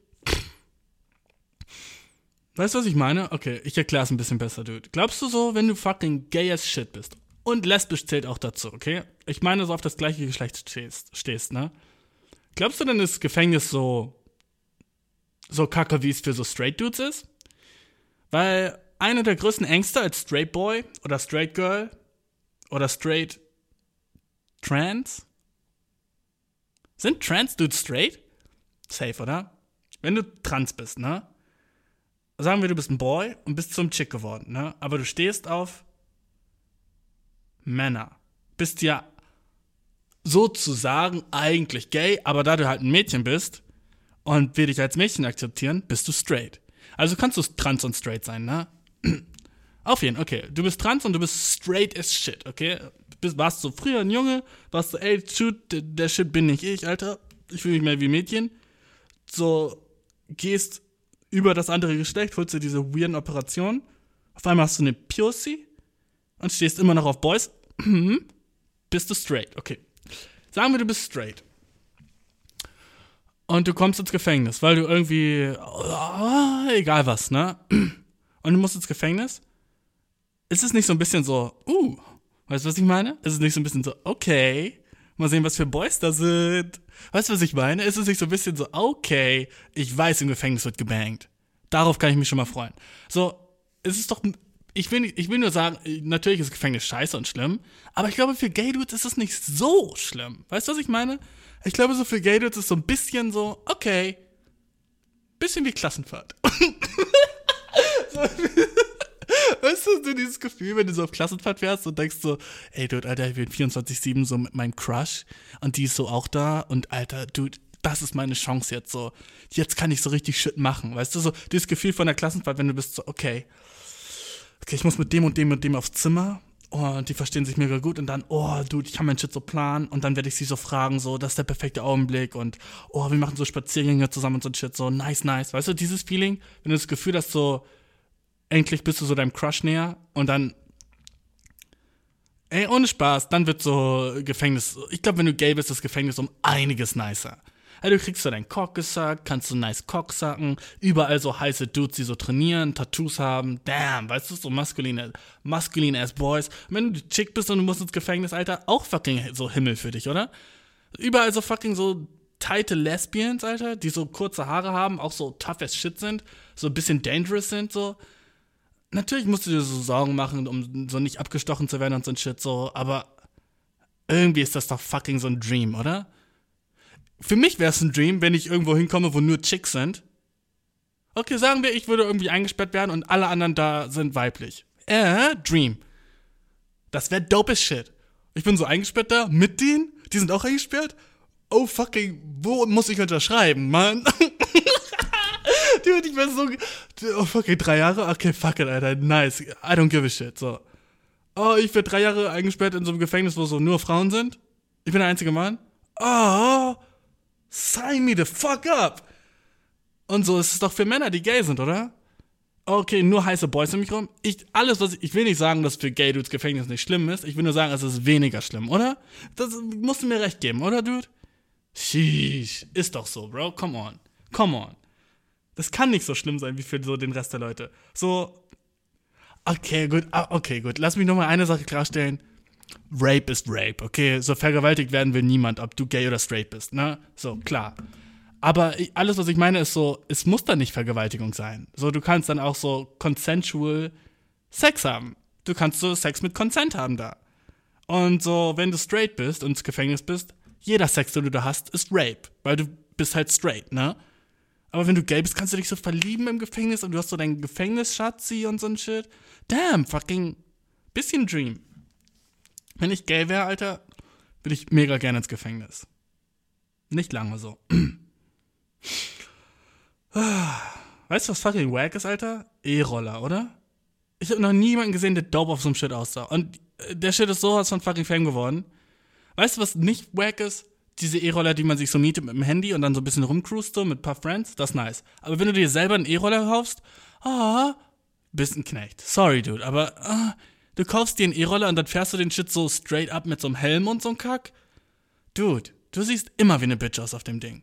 Weißt du, was ich meine? Okay, ich erkläre es ein bisschen besser, Dude. Glaubst du so, wenn du fucking gay as shit bist und lesbisch zählt auch dazu, okay? Ich meine, so auf das gleiche Geschlecht stehst, stehst ne? Glaubst du denn, ist Gefängnis so so kacke, wie es für so straight Dudes ist? Weil eine der größten Ängste als Straight Boy oder Straight Girl oder Straight Trans? Sind Trans Dudes straight? Safe, oder? wenn du trans bist, ne? Sagen wir, du bist ein Boy und bist zum Chick geworden, ne? Aber du stehst auf Männer. Bist ja sozusagen eigentlich gay, aber da du halt ein Mädchen bist und wir dich als Mädchen akzeptieren, bist du straight. Also kannst du trans und straight sein, ne? Auf jeden, okay. Du bist trans und du bist straight as shit, okay? Bist, warst du früher ein Junge, warst du, ey, shoot, der Shit bin nicht ich, Alter. Ich fühle mich mehr wie Mädchen. So, gehst über das andere Geschlecht, holst dir diese weirden Operationen. Auf einmal hast du eine POC und stehst immer noch auf Boys. <clears throat> bist du straight, okay. Sagen wir, du bist straight. Und du kommst ins Gefängnis, weil du irgendwie, oh, egal was, ne? <clears throat> Und du musst ins Gefängnis. Ist es nicht so ein bisschen so, uh, weißt du, was ich meine? Ist es nicht so ein bisschen so, okay, mal sehen, was für Boys da sind. Weißt du, was ich meine? Ist es nicht so ein bisschen so, okay, ich weiß, im Gefängnis wird gebankt. Darauf kann ich mich schon mal freuen. So, es ist doch, ich will, ich will nur sagen, natürlich ist Gefängnis scheiße und schlimm, aber ich glaube, für Gay Dudes ist es nicht so schlimm. Weißt du, was ich meine? Ich glaube, so für Gay Dudes ist so ein bisschen so, okay, bisschen wie Klassenfahrt. <laughs> <laughs> Weißt du, so dieses Gefühl, wenn du so auf Klassenfahrt fährst und denkst so, ey, Dude, Alter, ich bin 24-7 so mit meinem Crush und die ist so auch da und Alter, Dude, das ist meine Chance jetzt so. Jetzt kann ich so richtig Shit machen. Weißt du, so dieses Gefühl von der Klassenfahrt, wenn du bist so, okay, okay, ich muss mit dem und dem und dem aufs Zimmer und die verstehen sich mega gut und dann, oh, Dude, ich kann meinen Shit so planen und dann werde ich sie so fragen, so, das ist der perfekte Augenblick und, oh, wir machen so Spaziergänge zusammen und so ein Shit, so, nice, nice. Weißt du, dieses Feeling, wenn du das Gefühl hast, so, endlich bist du so deinem Crush näher und dann, ey, ohne Spaß, dann wird so Gefängnis, ich glaube, wenn du gay bist, ist das Gefängnis um einiges nicer. Ja, du kriegst so deinen Cock gesackt, kannst so nice Cock sacken, überall so heiße Dudes, die so trainieren, Tattoos haben, damn, weißt du, so maskuline, masculine ass Boys. Und wenn du Chick bist und du musst ins Gefängnis, Alter, auch fucking so Himmel für dich, oder? Überall so fucking so tighte Lesbians, Alter, die so kurze Haare haben, auch so tough as shit sind, so ein bisschen dangerous sind, so natürlich musst du dir so Sorgen machen, um so nicht abgestochen zu werden und so ein Shit so, aber irgendwie ist das doch fucking so ein Dream, oder? Für mich wäre es ein Dream, wenn ich irgendwo hinkomme, wo nur Chicks sind. Okay, sagen wir, ich würde irgendwie eingesperrt werden und alle anderen da sind weiblich. Äh, Dream. Das wäre dope as shit. Ich bin so eingesperrt da, mit denen? Die sind auch eingesperrt? Oh fucking, wo muss ich unterschreiben, Mann? <laughs> Dude, ich bin so. Oh, fuck, drei Jahre? Okay, fuck it, Alter. Nice. I don't give a shit. So. Oh, ich werde drei Jahre eingesperrt in so einem Gefängnis, wo so nur Frauen sind. Ich bin der einzige Mann. Oh, sign me the fuck up. Und so ist es doch für Männer, die gay sind, oder? Okay, nur heiße Boys um mich rum. Ich, alles, was ich, ich will nicht sagen, dass für Gay Dudes Gefängnis nicht schlimm ist. Ich will nur sagen, es ist weniger schlimm, oder? Das musst du mir recht geben, oder, Dude? Sheesh. Ist doch so, Bro. Come on. Come on. Das kann nicht so schlimm sein wie für so den Rest der Leute. So, okay, gut, ah, okay, gut. Lass mich nochmal eine Sache klarstellen. Rape ist Rape, okay? So vergewaltigt werden will niemand, ob du gay oder straight bist, ne? So, klar. Aber alles, was ich meine, ist so, es muss dann nicht Vergewaltigung sein. So, du kannst dann auch so consensual Sex haben. Du kannst so Sex mit Consent haben da. Und so, wenn du straight bist und ins Gefängnis bist, jeder Sex, den du da hast, ist Rape. Weil du bist halt straight, ne? Aber wenn du gay bist, kannst du dich so verlieben im Gefängnis und du hast so deinen Gefängnisschatzi und so ein Shit. Damn, fucking bisschen Dream. Wenn ich gay wäre, Alter, würde ich mega gerne ins Gefängnis. Nicht lange so. <sniffs> Weißt du, was fucking wack ist, Alter? E-Roller, oder? Ich habe noch niemanden gesehen, der dope auf so einem Shit aussah. Und äh, der Shit ist sowas von fucking Fame geworden. Weißt du, was nicht wack ist? Diese E-Roller, die man sich so mietet mit dem Handy und dann so ein bisschen rumcruist so mit ein paar Friends, das ist nice. Aber wenn du dir selber einen E-Roller kaufst, ah, bist ein Knecht. Sorry, Dude, aber ah, du kaufst dir einen E-Roller und dann fährst du den Shit so straight up mit so einem Helm und so einem Kack. Dude, du siehst immer wie eine Bitch aus auf dem Ding.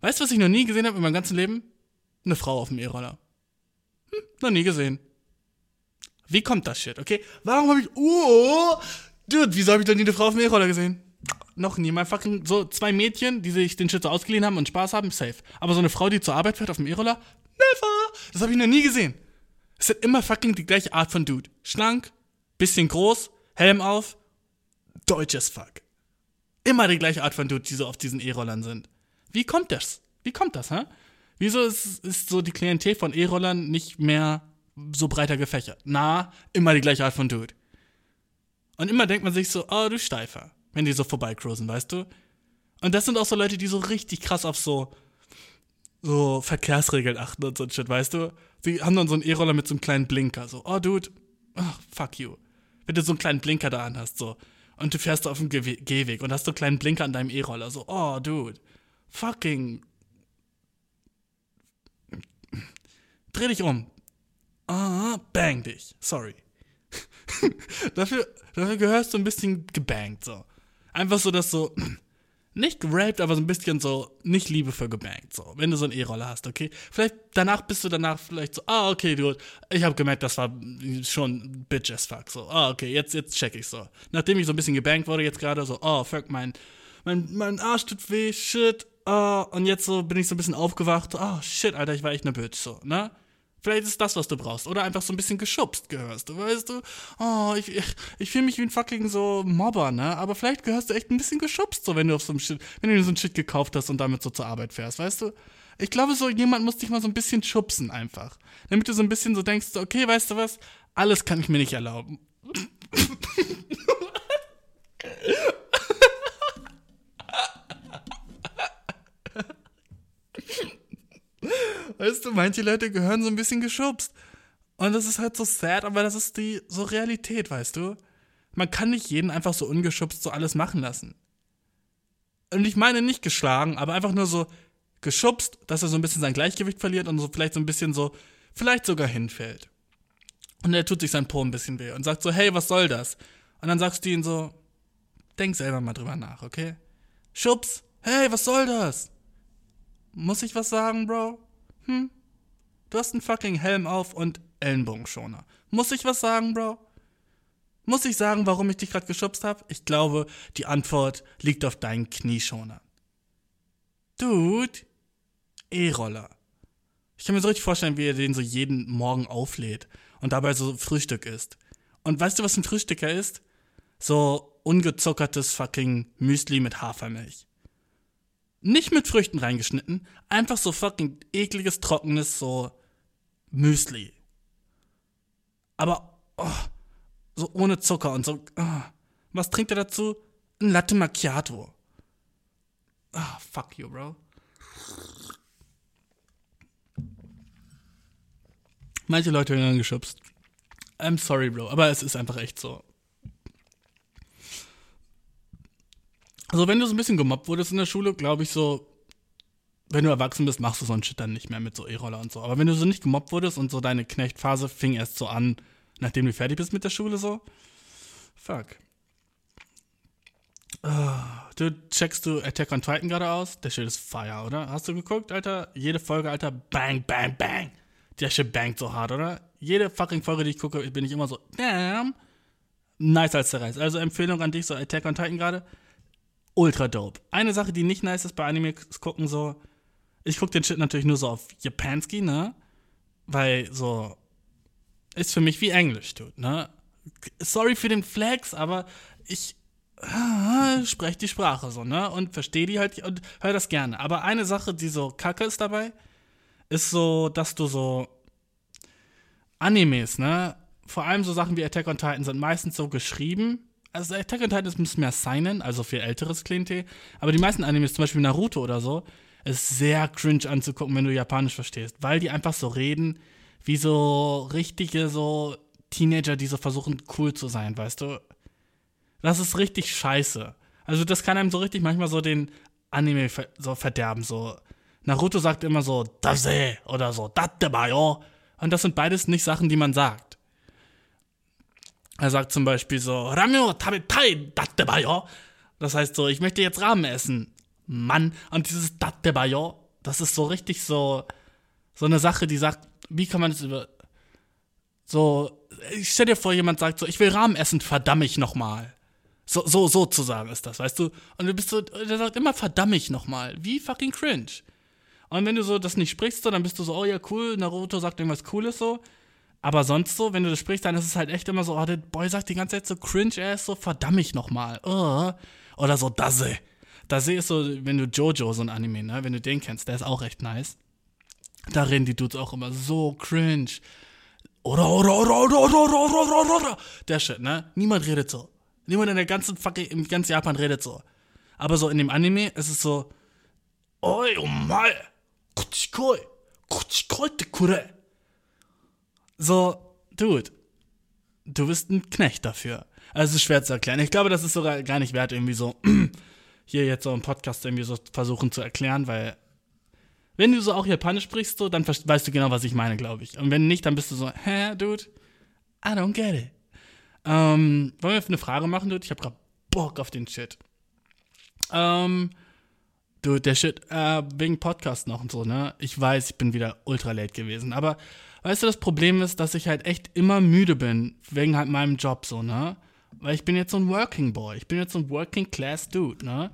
Weißt du, was ich noch nie gesehen habe in meinem ganzen Leben? Eine Frau auf dem E-Roller. Hm, noch nie gesehen. Wie kommt das Shit, okay? Warum habe ich. Oh! Dude, wieso habe ich noch nie eine Frau auf dem E-Roller gesehen? Noch nie. Mal fucking so zwei Mädchen, die sich den Shit so ausgeliehen haben und Spaß haben, safe. Aber so eine Frau, die zur Arbeit fährt auf dem E-Roller, never. Das habe ich noch nie gesehen. Es ist immer fucking die gleiche Art von Dude. Schlank, bisschen groß, Helm auf, deutsch as fuck. Immer die gleiche Art von Dude, die so auf diesen E-Rollern sind. Wie kommt das? Wie kommt das, hä? Wieso ist, ist so die Klientel von E-Rollern nicht mehr so breiter gefächert? Na, immer die gleiche Art von Dude. Und immer denkt man sich so, oh, du Steifer, wenn die so vorbeicruisen, weißt du? Und das sind auch so Leute, die so richtig krass auf so, so Verkehrsregeln achten und so ein Shit, weißt du? Sie haben dann so einen E-Roller mit so einem kleinen Blinker, so, oh, Dude, oh, fuck you. Wenn du so einen kleinen Blinker da an hast, so, und du fährst auf dem Ge Gehweg und hast so einen kleinen Blinker an deinem E-Roller, so, oh, Dude, fucking. Dreh dich um. Ah, bang dich. Sorry. <laughs> dafür, dafür gehörst du ein bisschen gebankt, so. Einfach so, dass so, nicht geraped, aber so ein bisschen so, nicht liebevoll gebankt, so. Wenn du so einen E-Roller hast, okay? Vielleicht danach bist du danach vielleicht so, ah, okay, du, ich habe gemerkt, das war schon bitch as fuck, so. Ah, okay, jetzt, jetzt check ich so. Nachdem ich so ein bisschen gebankt wurde, jetzt gerade so, oh, fuck, mein, mein, mein Arsch tut weh, shit, oh, und jetzt so bin ich so ein bisschen aufgewacht, oh, shit, Alter, ich war echt ne Bitch, so, ne? Vielleicht ist das, was du brauchst. Oder einfach so ein bisschen geschubst gehörst du, weißt du? Oh, ich, ich, ich fühle mich wie ein fucking so Mobber, ne? Aber vielleicht gehörst du echt ein bisschen geschubst, so wenn du auf so einem Shit, wenn du so ein Shit gekauft hast und damit so zur Arbeit fährst, weißt du? Ich glaube, so jemand muss dich mal so ein bisschen schubsen einfach. Damit du so ein bisschen so denkst, okay, weißt du was? Alles kann ich mir nicht erlauben. Weißt du, manche Leute gehören so ein bisschen geschubst. Und das ist halt so sad, aber das ist die so Realität, weißt du? Man kann nicht jeden einfach so ungeschubst so alles machen lassen. Und ich meine nicht geschlagen, aber einfach nur so geschubst, dass er so ein bisschen sein Gleichgewicht verliert und so vielleicht so ein bisschen so, vielleicht sogar hinfällt. Und er tut sich sein Po ein bisschen weh und sagt so, hey, was soll das? Und dann sagst du ihm so, denk selber mal drüber nach, okay? Schubs, hey, was soll das? Muss ich was sagen, Bro? Hm? Du hast einen fucking Helm auf und Ellenbogenschoner. Muss ich was sagen, Bro? Muss ich sagen, warum ich dich gerade geschubst habe? Ich glaube, die Antwort liegt auf deinen Knieschoner. Dude, E-Roller. Ich kann mir so richtig vorstellen, wie er den so jeden Morgen auflädt und dabei so Frühstück isst. Und weißt du, was ein Frühstücker ist? So ungezuckertes fucking Müsli mit Hafermilch. Nicht mit Früchten reingeschnitten, einfach so fucking ekliges, trockenes, so Müsli. Aber oh, so ohne Zucker und so. Oh. Was trinkt er dazu? Ein Latte Macchiato. Ah, oh, fuck you, bro. Manche Leute werden geschubst. I'm sorry, Bro, aber es ist einfach echt so. Also, wenn du so ein bisschen gemobbt wurdest in der Schule, glaube ich so, wenn du erwachsen bist, machst du so einen Shit dann nicht mehr mit so E-Roller und so. Aber wenn du so nicht gemobbt wurdest und so deine Knechtphase fing erst so an, nachdem du fertig bist mit der Schule, so, fuck. Oh, du checkst du Attack on Titan gerade aus? Der Shit ist fire, oder? Hast du geguckt, Alter? Jede Folge, Alter, bang, bang, bang. Der Shit bangt so hart, oder? Jede fucking Folge, die ich gucke, bin ich immer so, damn. Nice als der Reis. Also Empfehlung an dich, so Attack on Titan gerade ultra dope. Eine Sache, die nicht nice ist bei Animes gucken, so, ich gucke den Shit natürlich nur so auf Japanski, ne? Weil so, ist für mich wie Englisch, tut, ne? Sorry für den Flex, aber ich ah, spreche die Sprache so, ne? Und verstehe die halt und höre das gerne. Aber eine Sache, die so kacke ist dabei, ist so, dass du so Animes, ne? Vor allem so Sachen wie Attack on Titan sind meistens so geschrieben, also Attack on Titan ist ein bisschen mehr Seinen, also für älteres Klientel. Aber die meisten Animes, zum Beispiel Naruto oder so, ist sehr cringe anzugucken, wenn du Japanisch verstehst. Weil die einfach so reden, wie so richtige so Teenager, die so versuchen, cool zu sein, weißt du? Das ist richtig scheiße. Also das kann einem so richtig manchmal so den Anime so verderben. So Naruto sagt immer so Dase oder so Datte Bayo. Und das sind beides nicht Sachen, die man sagt. Er sagt zum Beispiel so, Ramyo tabetai datte bayo. Das heißt so, ich möchte jetzt Ramen essen. Mann. Und dieses datte bayo, das ist so richtig so, so eine Sache, die sagt, wie kann man das über, so, ich stell dir vor, jemand sagt so, ich will Rahmen essen, verdamm ich nochmal. So, so, sozusagen ist das, weißt du? Und du bist so, der sagt immer verdamm ich nochmal. Wie fucking cringe. Und wenn du so das nicht sprichst, so, dann bist du so, oh ja, cool, Naruto sagt irgendwas Cooles so. Aber sonst so, wenn du das sprichst, dann ist es halt echt immer so, oh, der Boy sagt die ganze Zeit so cringe, er ist so verdamm ich nochmal. Oh. Oder so Dase. Dase ist so, wenn du Jojo, so ein Anime, ne, wenn du den kennst, der ist auch echt nice. Da reden die Dudes auch immer so cringe. Oder, oder, oder, oder, oder, oder, oder, oder, oder. Der Shit, ne? Niemand redet so. Niemand in der ganzen fucking, im ganzen Japan redet so. Aber so in dem Anime ist es so, Oi, omae, kuchikoi, kuchikoi te kure. So, Dude, du bist ein Knecht dafür. Also es ist schwer zu erklären. Ich glaube, das ist sogar gar nicht wert, irgendwie so <clears throat> hier jetzt so im Podcast irgendwie so versuchen zu erklären, weil wenn du so auch Japanisch sprichst, so, dann weißt du genau, was ich meine, glaube ich. Und wenn nicht, dann bist du so, hä, Dude, I don't get it. Ähm, wollen wir eine Frage machen, Dude? Ich habe gerade Bock auf den Shit. Ähm, Dude, der Shit, äh, wegen Podcast noch und so, ne? Ich weiß, ich bin wieder ultra late gewesen, aber weißt du, das Problem ist, dass ich halt echt immer müde bin, wegen halt meinem Job so, ne? Weil ich bin jetzt so ein Working Boy, ich bin jetzt so ein Working Class Dude, ne?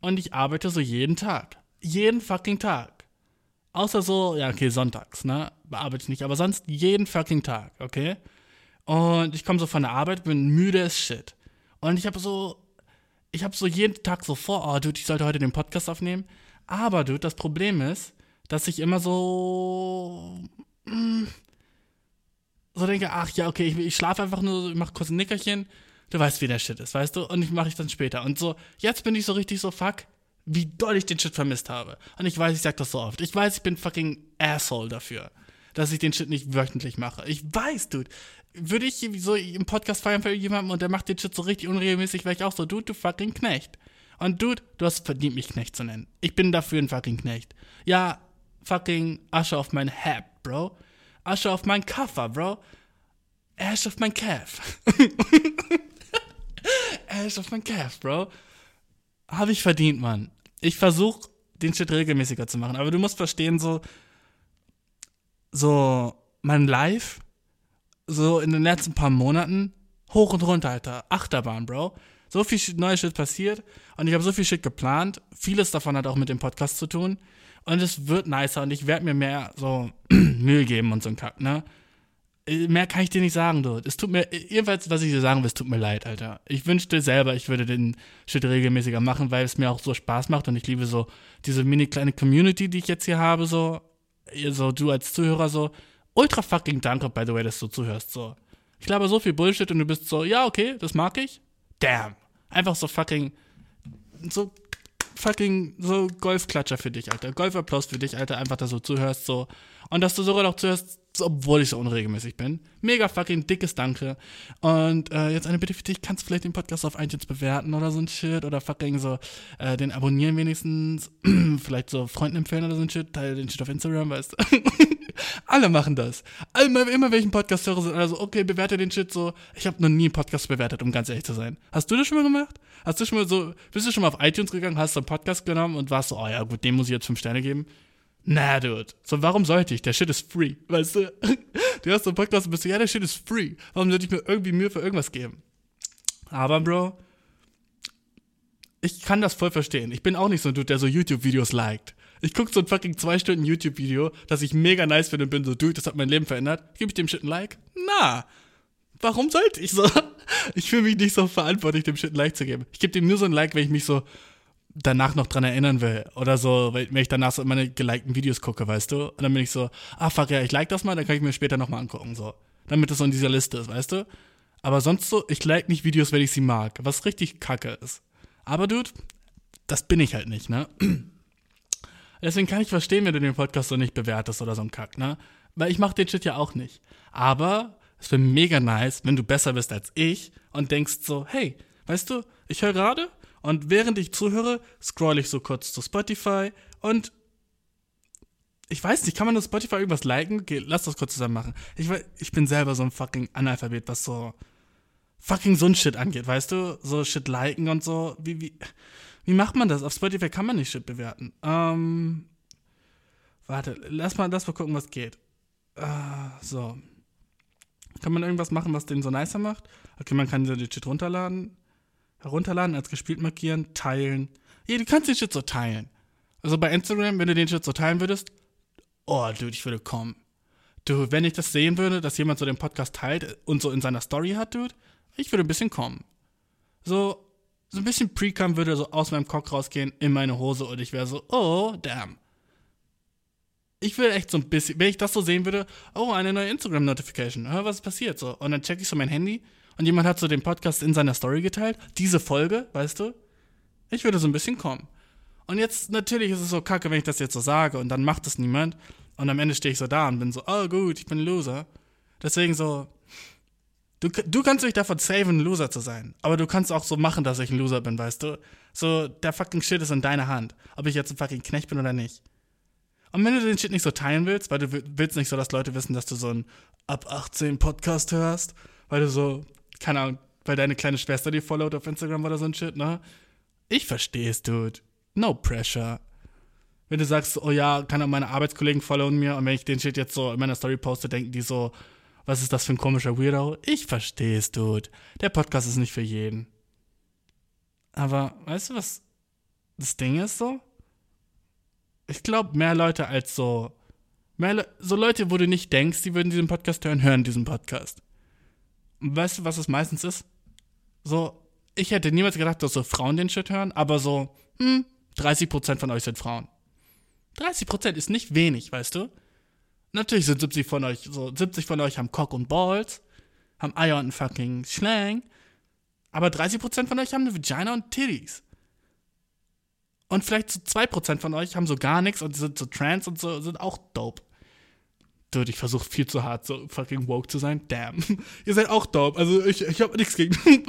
Und ich arbeite so jeden Tag. Jeden fucking Tag. Außer so, ja, okay, sonntags, ne? Bearbeite ich nicht, aber sonst jeden fucking Tag, okay? Und ich komme so von der Arbeit, bin müde as shit. Und ich habe so, ich habe so jeden Tag so vor, oh, Dude, ich sollte heute den Podcast aufnehmen. Aber, Dude, das Problem ist, dass ich immer so, mm, so denke, ach ja, okay, ich, ich schlafe einfach nur, ich mache kurz ein Nickerchen. Du weißt, wie der Shit ist, weißt du? Und ich mache ich dann später. Und so, jetzt bin ich so richtig so, fuck, wie doll ich den Shit vermisst habe. Und ich weiß, ich sag das so oft. Ich weiß, ich bin fucking Asshole dafür, dass ich den Shit nicht wöchentlich mache. Ich weiß, Dude. Würde ich so im Podcast feiern für jemanden und der macht den Shit so richtig unregelmäßig, wäre ich auch so, Dude, du fucking Knecht. Und Dude, du hast verdient, mich Knecht zu nennen. Ich bin dafür ein fucking Knecht. Ja, fucking Asche auf mein Hab, Bro. Asche auf mein Kaffer, Bro. Ash auf mein Calf. <laughs> Ash auf mein Calf, Bro. Habe ich verdient, Mann. Ich versuche, den Shit regelmäßiger zu machen. Aber du musst verstehen, so, so, mein Live, so in den letzten paar Monaten, hoch und runter, Alter. Achterbahn, Bro. So viel neues Shit passiert und ich habe so viel Shit geplant. Vieles davon hat auch mit dem Podcast zu tun. Und es wird nicer und ich werde mir mehr so <clears throat> Mühe geben und so ein Kack, ne? Äh, mehr kann ich dir nicht sagen, du. Es tut mir, jedenfalls, was ich dir sagen will, es tut mir leid, Alter. Ich wünschte selber, ich würde den Shit regelmäßiger machen, weil es mir auch so Spaß macht und ich liebe so diese mini kleine Community, die ich jetzt hier habe, so. So, du als Zuhörer, so. Ultra fucking danke, by the way, dass du zuhörst, so. Ich glaube so viel Bullshit und du bist so, ja, okay, das mag ich. Damn. Einfach so fucking, so fucking so Golfklatscher für dich, Alter. Golfapplaus für dich, Alter. Einfach, dass du zuhörst, so. Und dass du sogar noch zuhörst, obwohl ich so unregelmäßig bin. Mega fucking dickes Danke. Und äh, jetzt eine Bitte für dich, kannst du vielleicht den Podcast auf iTunes bewerten oder so ein Shit oder fucking so äh, den abonnieren wenigstens. <clears throat> vielleicht so Freunden empfehlen oder so ein Shit. Teil den Shit auf Instagram, weißt du. <laughs> alle machen das. Immer, immer welchen Podcast höre, sind also okay, bewerte den Shit so. Ich habe noch nie einen Podcast bewertet, um ganz ehrlich zu sein. Hast du das schon mal gemacht? Hast du schon mal so, bist du schon mal auf iTunes gegangen, hast so einen Podcast genommen und warst so, oh ja, gut, dem muss ich jetzt fünf Sterne geben? Na, dude. So, warum sollte ich? Der Shit ist free. <laughs> Weißt du? Du hast so einen Podcast und bist so, ja, der Shit ist free. Warum sollte ich mir irgendwie Mühe für irgendwas geben? Aber, Bro, ich kann das voll verstehen. Ich bin auch nicht so ein Dude, der so YouTube-Videos liked. Ich gucke so ein fucking zwei Stunden YouTube-Video, das ich mega nice finde und bin so, Dude, das hat mein Leben verändert. Gebe ich dem Shit ein Like? Na, warum sollte ich so? <laughs> Ich fühle mich nicht so verantwortlich, dem Shit ein Like zu geben. Ich gebe dem nur so ein Like, wenn ich mich so danach noch dran erinnern will. Oder so, wenn ich danach so meine gelikten Videos gucke, weißt du? Und dann bin ich so, ah fuck ja, ich like das mal, dann kann ich mir später nochmal angucken, so. Damit das so in dieser Liste ist, weißt du? Aber sonst so, ich like nicht Videos, wenn ich sie mag, was richtig kacke ist. Aber Dude, das bin ich halt nicht, ne? <clears throat> Deswegen kann ich verstehen, wenn du den Podcast so nicht bewertest oder so ein Kack, ne? Weil ich mach den Shit ja auch nicht. Aber es wäre mega nice, wenn du besser bist als ich und denkst so, hey, weißt du, ich höre gerade, und während ich zuhöre, scroll ich so kurz zu Spotify und ich weiß nicht, kann man auf Spotify irgendwas liken? Okay, lass das kurz zusammen machen. Ich, ich bin selber so ein fucking Analphabet, was so fucking so ein Shit angeht, weißt du? So Shit liken und so. Wie, wie, wie macht man das? Auf Spotify kann man nicht Shit bewerten. Ähm, warte, lass mal, lass mal gucken, was geht. Uh, so. Kann man irgendwas machen, was den so nicer macht? Okay, man kann die Shit runterladen herunterladen, als gespielt markieren, teilen. Ja, du kannst den Shit so teilen. Also bei Instagram, wenn du den Shit so teilen würdest, oh, dude, ich würde kommen. Du, wenn ich das sehen würde, dass jemand so den Podcast teilt und so in seiner Story hat, dude, ich würde ein bisschen kommen. So, so ein bisschen Pre-Cum würde so aus meinem Cock rausgehen in meine Hose und ich wäre so, oh, damn. ich will echt so ein bisschen, wenn ich das so sehen würde, oh, eine neue Instagram-Notification, was ist passiert so? Und dann check ich so mein Handy und jemand hat so den Podcast in seiner Story geteilt, diese Folge, weißt du? Ich würde so ein bisschen kommen. Und jetzt, natürlich ist es so kacke, wenn ich das jetzt so sage und dann macht es niemand. Und am Ende stehe ich so da und bin so, oh gut, ich bin ein Loser. Deswegen so, du, du kannst mich davon saven, ein Loser zu sein. Aber du kannst auch so machen, dass ich ein Loser bin, weißt du? So, der fucking Shit ist in deiner Hand. Ob ich jetzt ein fucking Knecht bin oder nicht. Und wenn du den Shit nicht so teilen willst, weil du willst nicht so, dass Leute wissen, dass du so einen ab 18 Podcast hörst, weil du so, keine Ahnung, weil deine kleine Schwester die followt auf Instagram oder so ein Shit, ne? Ich verstehe es, Dude. No pressure. Wenn du sagst, oh ja, kann auch meine Arbeitskollegen followen mir und wenn ich den Shit jetzt so in meiner Story poste, denken die so, was ist das für ein komischer Weirdo? Ich verstehe es, Dude. Der Podcast ist nicht für jeden. Aber weißt du, was das Ding ist so? Ich glaube, mehr Leute als so. Mehr Le so Leute, wo du nicht denkst, die würden diesen Podcast hören, hören diesen Podcast. Und weißt du, was es meistens ist? So, ich hätte niemals gedacht, dass so Frauen den Shit hören, aber so, hm, 30% von euch sind Frauen. 30% ist nicht wenig, weißt du? Natürlich sind 70 von euch, so 70 von euch haben Cock und Balls, haben Eier und fucking Schlang, aber 30% von euch haben eine Vagina und Titties. Und vielleicht so 2% von euch haben so gar nichts und sind so trans und so, sind auch dope. Dude, ich versuche viel zu hart so fucking woke zu sein. Damn. <laughs> ihr seid auch dope. Also ich, ich habe nichts gegen. <laughs>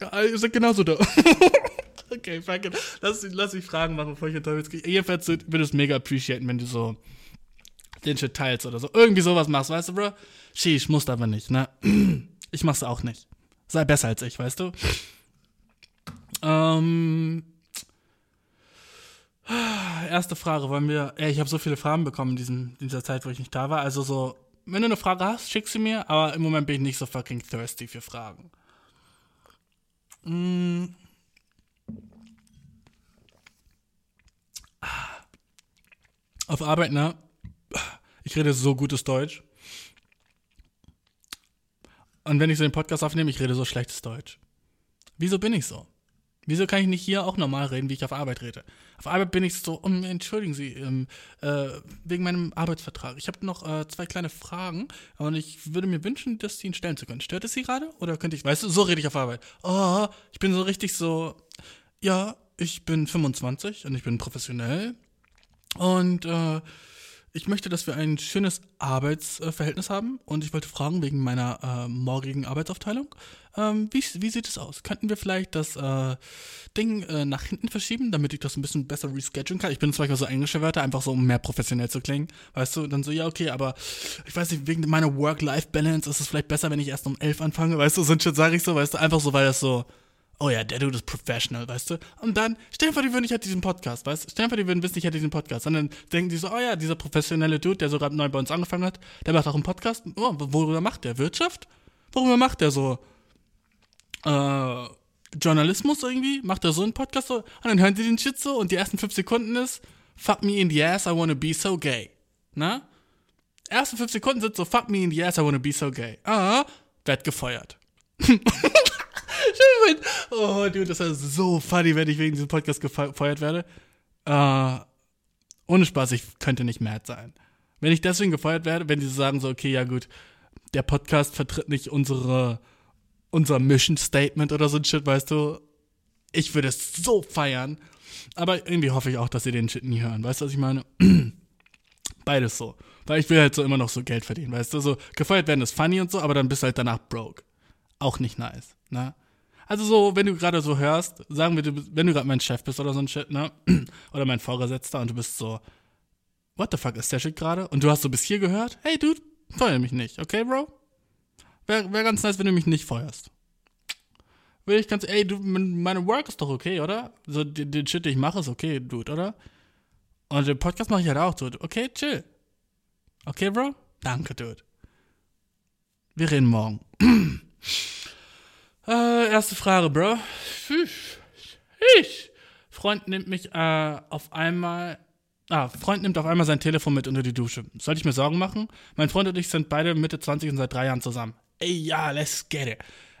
ja, ihr seid genauso dope. <laughs> okay, fuck it. Lass, lass mich Fragen machen, bevor ich in Teufels gehe. Jedenfalls würde es mega appreciaten, wenn du so den Shit teilst oder so. Irgendwie sowas machst, weißt du, Bro? Sheesh, musst aber nicht, ne? <clears throat> Ich mach's auch nicht. Sei besser als ich, weißt du? Ähm, Erste Frage, wollen wir. Ey, ich habe so viele Fragen bekommen in, diesem, in dieser Zeit, wo ich nicht da war. Also so, wenn du eine Frage hast, schick sie mir, aber im Moment bin ich nicht so fucking thirsty für Fragen. Mm. Auf Arbeit, ne? Ich rede so gutes Deutsch. Und wenn ich so den Podcast aufnehme, ich rede so schlechtes Deutsch. Wieso bin ich so? Wieso kann ich nicht hier auch normal reden, wie ich auf Arbeit rede? Auf Arbeit bin ich so, um, entschuldigen Sie, ähm, äh, wegen meinem Arbeitsvertrag. Ich habe noch äh, zwei kleine Fragen und ich würde mir wünschen, dass Sie ihn stellen zu können. Stört es Sie gerade? Oder könnte ich, weißt du, so rede ich auf Arbeit. Oh, ich bin so richtig so, ja, ich bin 25 und ich bin professionell und äh, ich möchte, dass wir ein schönes Arbeitsverhältnis haben und ich wollte fragen wegen meiner äh, morgigen Arbeitsaufteilung. Ähm, wie, wie sieht es aus? Könnten wir vielleicht das äh, Ding äh, nach hinten verschieben, damit ich das ein bisschen besser reschedulen kann? Ich bin Beispiel so englische Wörter, einfach so, um mehr professionell zu klingen. Weißt du, dann so, ja, okay, aber ich weiß nicht, wegen meiner Work-Life-Balance ist es vielleicht besser, wenn ich erst um elf anfange. Weißt du, so ein Shit sage ich so, weißt du, einfach so, weil das so oh ja, der Dude ist professional, weißt du? Und dann, stell dir vor, die würden, ich hätte diesen Podcast, weißt du? Stell dir vor, die würden wissen, ich hätte diesen Podcast. Und dann denken die so, oh ja, dieser professionelle Dude, der so gerade neu bei uns angefangen hat, der macht auch einen Podcast. Oh, worüber macht der? Wirtschaft? Worüber macht der so? Äh, Journalismus irgendwie? Macht er so einen Podcast so? Und dann hören die den Shit so und die ersten fünf Sekunden ist, fuck me in the ass, I wanna be so gay. Na? Ersten fünf Sekunden sind so, fuck me in the ass, I wanna be so gay. Ah, werd gefeuert. <laughs> oh, dude, das wäre so funny, wenn ich wegen diesem Podcast gefeuert werde. Uh, ohne Spaß, ich könnte nicht mad sein. Wenn ich deswegen gefeuert werde, wenn die sagen so, okay, ja gut, der Podcast vertritt nicht unsere, unser Mission Statement oder so ein Shit, weißt du, ich würde es so feiern. Aber irgendwie hoffe ich auch, dass sie den Shit nie hören. Weißt du, was ich meine? <clears throat> Beides so. Weil ich will halt so immer noch so Geld verdienen, weißt du? So, gefeuert werden ist funny und so, aber dann bist du halt danach broke. Auch nicht nice, ne? Also so, wenn du gerade so hörst, sagen wir, wenn du gerade mein Chef bist oder so ein Shit, ne? <clears throat> Oder mein Vorgesetzter und du bist so, what the fuck ist der Shit gerade? Und du hast so bis hier gehört, hey Dude, feuer mich nicht, okay, Bro? Wäre wär ganz nice, wenn du mich nicht feuerst. Will ich ganz, ey, du, meine Work ist doch okay, oder? So, den, Shit, den ich mache, ist okay, Dude, oder? Und den Podcast mache ich halt auch, Dude. Okay, chill. Okay, Bro? Danke, Dude. Wir reden morgen. <clears throat> Äh, erste Frage, Bro. Ich. Freund nimmt mich äh, auf einmal. Ah, Freund nimmt auf einmal sein Telefon mit unter die Dusche. Sollte ich mir Sorgen machen? Mein Freund und ich sind beide Mitte 20 und seit drei Jahren zusammen. Ey, ja, let's get it.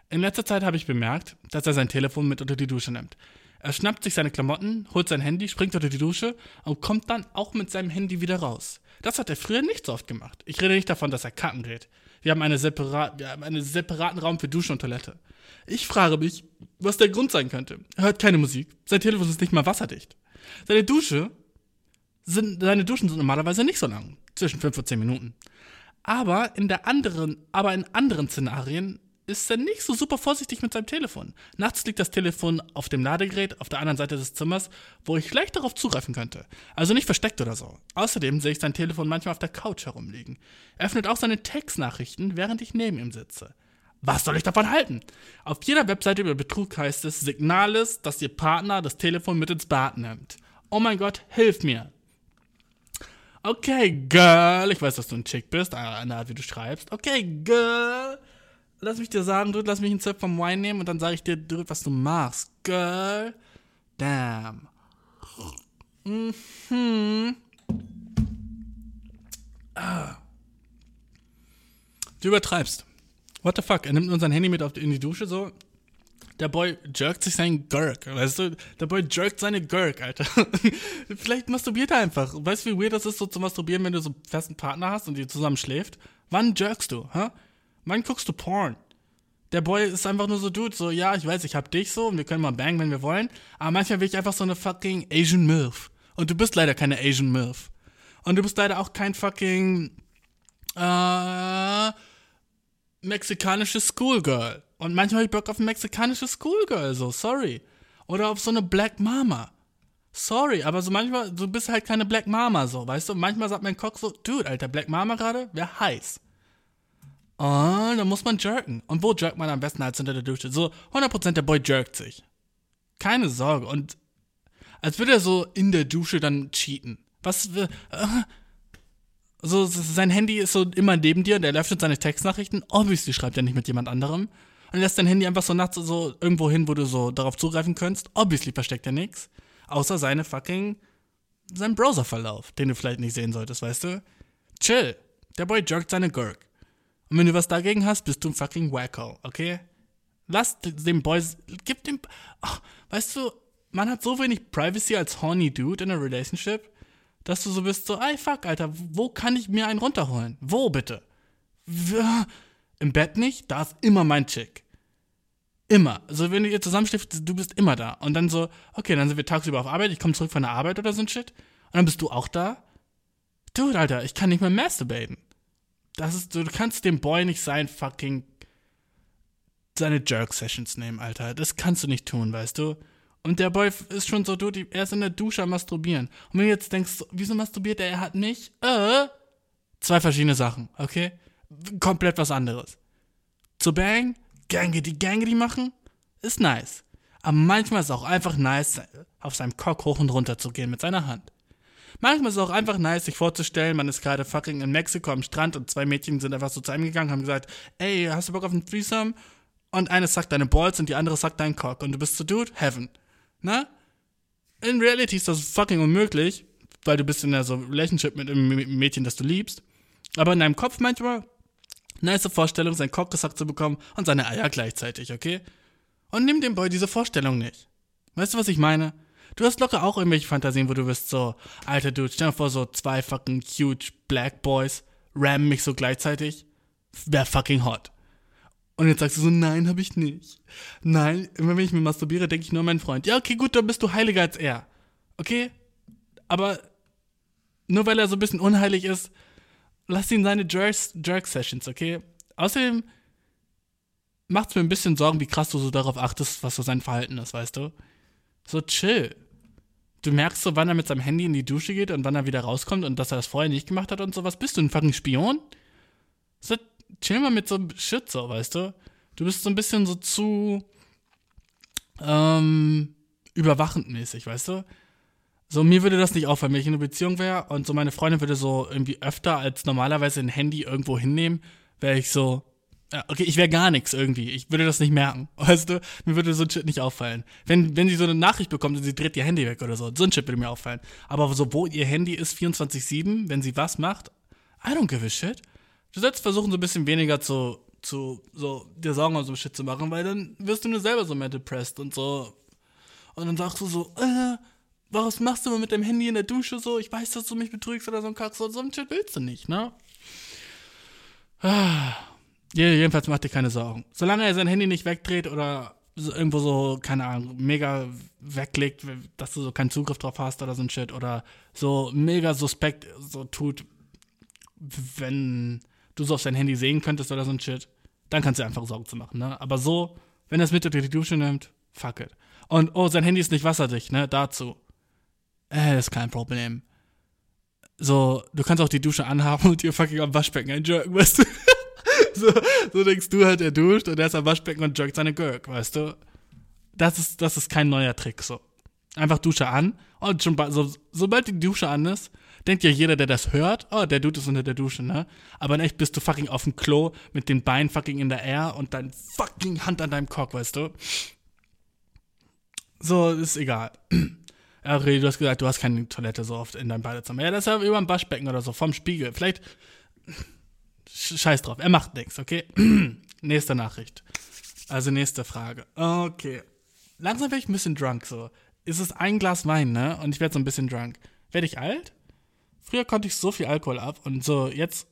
In letzter Zeit habe ich bemerkt, dass er sein Telefon mit unter die Dusche nimmt. Er schnappt sich seine Klamotten, holt sein Handy, springt unter die Dusche und kommt dann auch mit seinem Handy wieder raus. Das hat er früher nicht so oft gemacht. Ich rede nicht davon, dass er kacken geht. Wir haben, eine separat, wir haben einen separaten Raum für Dusche und Toilette. Ich frage mich, was der Grund sein könnte. Er hört keine Musik. Sein Telefon ist nicht mal wasserdicht. Seine Dusche sind, seine Duschen sind normalerweise nicht so lang. Zwischen 5 und 10 Minuten. Aber in der anderen, aber in anderen Szenarien ist er nicht so super vorsichtig mit seinem Telefon. Nachts liegt das Telefon auf dem Ladegerät auf der anderen Seite des Zimmers, wo ich leicht darauf zugreifen könnte. Also nicht versteckt oder so. Außerdem sehe ich sein Telefon manchmal auf der Couch herumliegen. Er öffnet auch seine Textnachrichten, während ich neben ihm sitze. Was soll ich davon halten? Auf jeder Webseite über Betrug heißt es Signal ist, dass Ihr Partner das Telefon mit ins Bad nimmt. Oh mein Gott, hilf mir. Okay, Girl. Ich weiß, dass du ein Chick bist, der Art, wie du schreibst. Okay, Girl. Lass mich dir sagen, du lass mich einen Zip vom Wein nehmen und dann sage ich dir, du, was du machst. Girl. Damn. Mhm. Ah. Du übertreibst. What the fuck? Er nimmt sein Handy mit in die Dusche so. Der Boy jerkt sich seinen Gurk, weißt du? Der Boy jerkt seine Gurk, Alter. <laughs> Vielleicht masturbiert er einfach. Weißt du, wie weird das ist, so zu masturbieren, wenn du so einen festen Partner hast und ihr zusammen schläft? Wann jerkst du, hä? Wann guckst du Porn? Der Boy ist einfach nur so, Dude, so, ja, ich weiß, ich hab dich so und wir können mal bang, wenn wir wollen. Aber manchmal will ich einfach so eine fucking Asian MILF. Und du bist leider keine Asian MILF. Und du bist leider auch kein fucking, äh, mexikanisches Schoolgirl. Und manchmal habe ich Bock auf ein mexikanisches Schoolgirl, so, sorry. Oder auf so eine Black Mama. Sorry, aber so manchmal, du bist halt keine Black Mama, so, weißt du? Manchmal sagt mein Cock so, Dude, Alter, Black Mama gerade, wäre heiß. Und dann muss man jerken. Und wo jerkt man am besten als hinter der Dusche? So, 100% der Boy jerkt sich. Keine Sorge. Und als würde er so in der Dusche dann cheaten. Was, äh, so, sein Handy ist so immer neben dir und er öffnet seine Textnachrichten. Obviously schreibt er nicht mit jemand anderem und lässt dein Handy einfach so nachts so irgendwo hin, wo du so darauf zugreifen könntest. Obviously versteckt er nichts. Außer seine fucking, sein Browserverlauf, den du vielleicht nicht sehen solltest, weißt du? Chill. Der Boy jerkt seine Gurk. Und wenn du was dagegen hast, bist du ein fucking Wacko, okay? Lass dem Boy, gib dem, oh, weißt du, man hat so wenig Privacy als horny Dude in a relationship, dass du so bist, so, ey, fuck, Alter, wo kann ich mir einen runterholen? Wo bitte? Im Bett nicht? Da ist immer mein Chick. Immer. Also wenn ihr zusammenschläft, du bist immer da. Und dann so, okay, dann sind wir tagsüber auf Arbeit, ich komme zurück von der Arbeit oder so ein Shit. Und dann bist du auch da. Dude, Alter, ich kann nicht mehr masturbaten. Das ist, du kannst dem Boy nicht sein fucking seine Jerk-Sessions nehmen, Alter. Das kannst du nicht tun, weißt du? Und der Boy ist schon so, dude, er ist in der Dusche am masturbieren. Und wenn du jetzt denkst, wieso masturbiert er? Er hat mich, äh, zwei verschiedene Sachen, okay? komplett was anderes. Zu Bang, Gange die Gange die machen, ist nice. Aber manchmal ist es auch einfach nice, auf seinem Cock hoch und runter zu gehen mit seiner Hand. Manchmal ist es auch einfach nice, sich vorzustellen, man ist gerade fucking in Mexiko am Strand und zwei Mädchen sind einfach so zu einem gegangen, haben gesagt, ey, hast du Bock auf einen Threesome? Und eine sagt deine Balls und die andere sagt deinen Cock. Und du bist so, Dude, Heaven. Na? In Reality ist das fucking unmöglich, weil du bist in der so Relationship mit einem Mädchen, das du liebst. Aber in deinem Kopf manchmal nice Vorstellung, seinen Cock gesagt zu bekommen und seine Eier gleichzeitig, okay? Und nimm dem Boy diese Vorstellung nicht. Weißt du, was ich meine? Du hast locker auch irgendwelche Fantasien, wo du bist so, alter Dude, stell dir vor, so zwei fucking huge black boys rammen mich so gleichzeitig. Wär fucking hot. Und jetzt sagst du so, nein, hab ich nicht. Nein, immer wenn ich mir masturbiere, denke ich nur an meinen Freund. Ja, okay, gut, dann bist du heiliger als er. Okay? Aber nur weil er so ein bisschen unheilig ist, lass ihn seine Jerk-Sessions, okay? Außerdem macht es mir ein bisschen Sorgen, wie krass du so darauf achtest, was so sein Verhalten ist, weißt du? So chill. Du merkst so, wann er mit seinem Handy in die Dusche geht und wann er wieder rauskommt und dass er das vorher nicht gemacht hat und sowas. Bist du ein fucking Spion? So, chill mal mit so Shit so, weißt du? Du bist so ein bisschen so zu ähm, überwachend mäßig, weißt du? So, mir würde das nicht auffallen, wenn ich in einer Beziehung wäre und so meine Freundin würde so irgendwie öfter als normalerweise ein Handy irgendwo hinnehmen, wäre ich so, ja, okay, ich wäre gar nichts irgendwie. Ich würde das nicht merken. <laughs> Weißt du, mir würde so ein Shit nicht auffallen. Wenn, wenn sie so eine Nachricht bekommt und sie dreht ihr Handy weg oder so, so ein Shit würde mir auffallen. Aber so, wo ihr Handy ist 24-7, wenn sie was macht, I don't give a shit. Du sollst versuchen, so ein bisschen weniger zu, zu, so, dir Sorgen um so Shit zu machen, weil dann wirst du nur selber so mehr depressed und so. Und dann sagst du so, äh, was machst du immer mit dem Handy in der Dusche so? Ich weiß, dass du mich betrügst oder so ein Kack. So, so ein Shit willst du nicht, ne? Ah. Jedenfalls macht dir keine Sorgen. Solange er sein Handy nicht wegdreht oder so irgendwo so, keine Ahnung, mega weglegt, dass du so keinen Zugriff drauf hast oder so ein Shit oder so mega suspekt so tut, wenn du so auf sein Handy sehen könntest oder so ein Shit, dann kannst du einfach Sorgen zu machen, ne? Aber so, wenn er es mit durch die Dusche nimmt, fuck it. Und, oh, sein Handy ist nicht wasserdicht, ne? Dazu. Äh, ist kein Problem. So, du kannst auch die Dusche anhaben <laughs> und dir fucking am Waschbecken einjerken, weißt du? <laughs> so, so denkst du halt, er duscht und er ist am Waschbecken und jerkt seine Gurk, weißt du? Das ist, das ist kein neuer Trick, so. Einfach Dusche an und schon, so, sobald die Dusche an ist, denkt ja jeder, der das hört, oh, der Dude ist unter der Dusche, ne? Aber in echt bist du fucking auf dem Klo mit den Beinen fucking in der Air und dein fucking Hand an deinem Cock, weißt du? So, ist egal. <clears throat> Ja, du hast gesagt, du hast keine Toilette so oft in deinem Badezimmer. Ja, das ist ja über dem Waschbecken oder so, vom Spiegel. Vielleicht. <clears throat> Scheiß drauf, er macht nichts, okay? <clears throat> nächste Nachricht. Also nächste Frage. Okay. Langsam werde ich ein bisschen drunk, so. Ist es ein Glas Wein, ne? Und ich werde so ein bisschen drunk. Werde ich alt? Früher konnte ich so viel Alkohol ab und so, jetzt.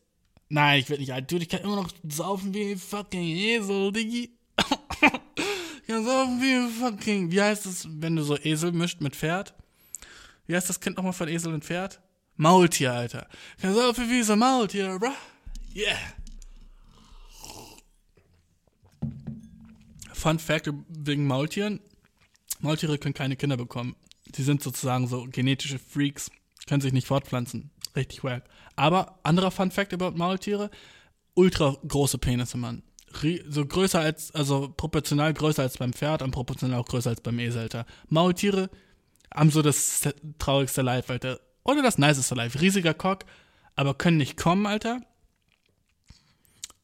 Nein, ich werde nicht alt. Dude, ich kann immer noch saufen wie fucking Esel, Diggi. ich kann saufen wie fucking. Wie heißt es, wenn du so Esel mischt mit Pferd? Wie heißt das Kind nochmal von Esel und Pferd? Maultier, Alter. Ich kann saufen wie so Maultier, bruh. Yeah. Fun Fact wegen Maultieren. Maultiere können keine Kinder bekommen. Sie sind sozusagen so genetische Freaks, können sich nicht fortpflanzen. Richtig wack. Aber anderer Fun Fact über Maultiere: ultra große Penisse, Mann. So größer als, also proportional größer als beim Pferd und proportional auch größer als beim Esel, Alter. Maultiere haben so das traurigste Life, Alter. Oder das niceste Life. Riesiger Cock, aber können nicht kommen, Alter.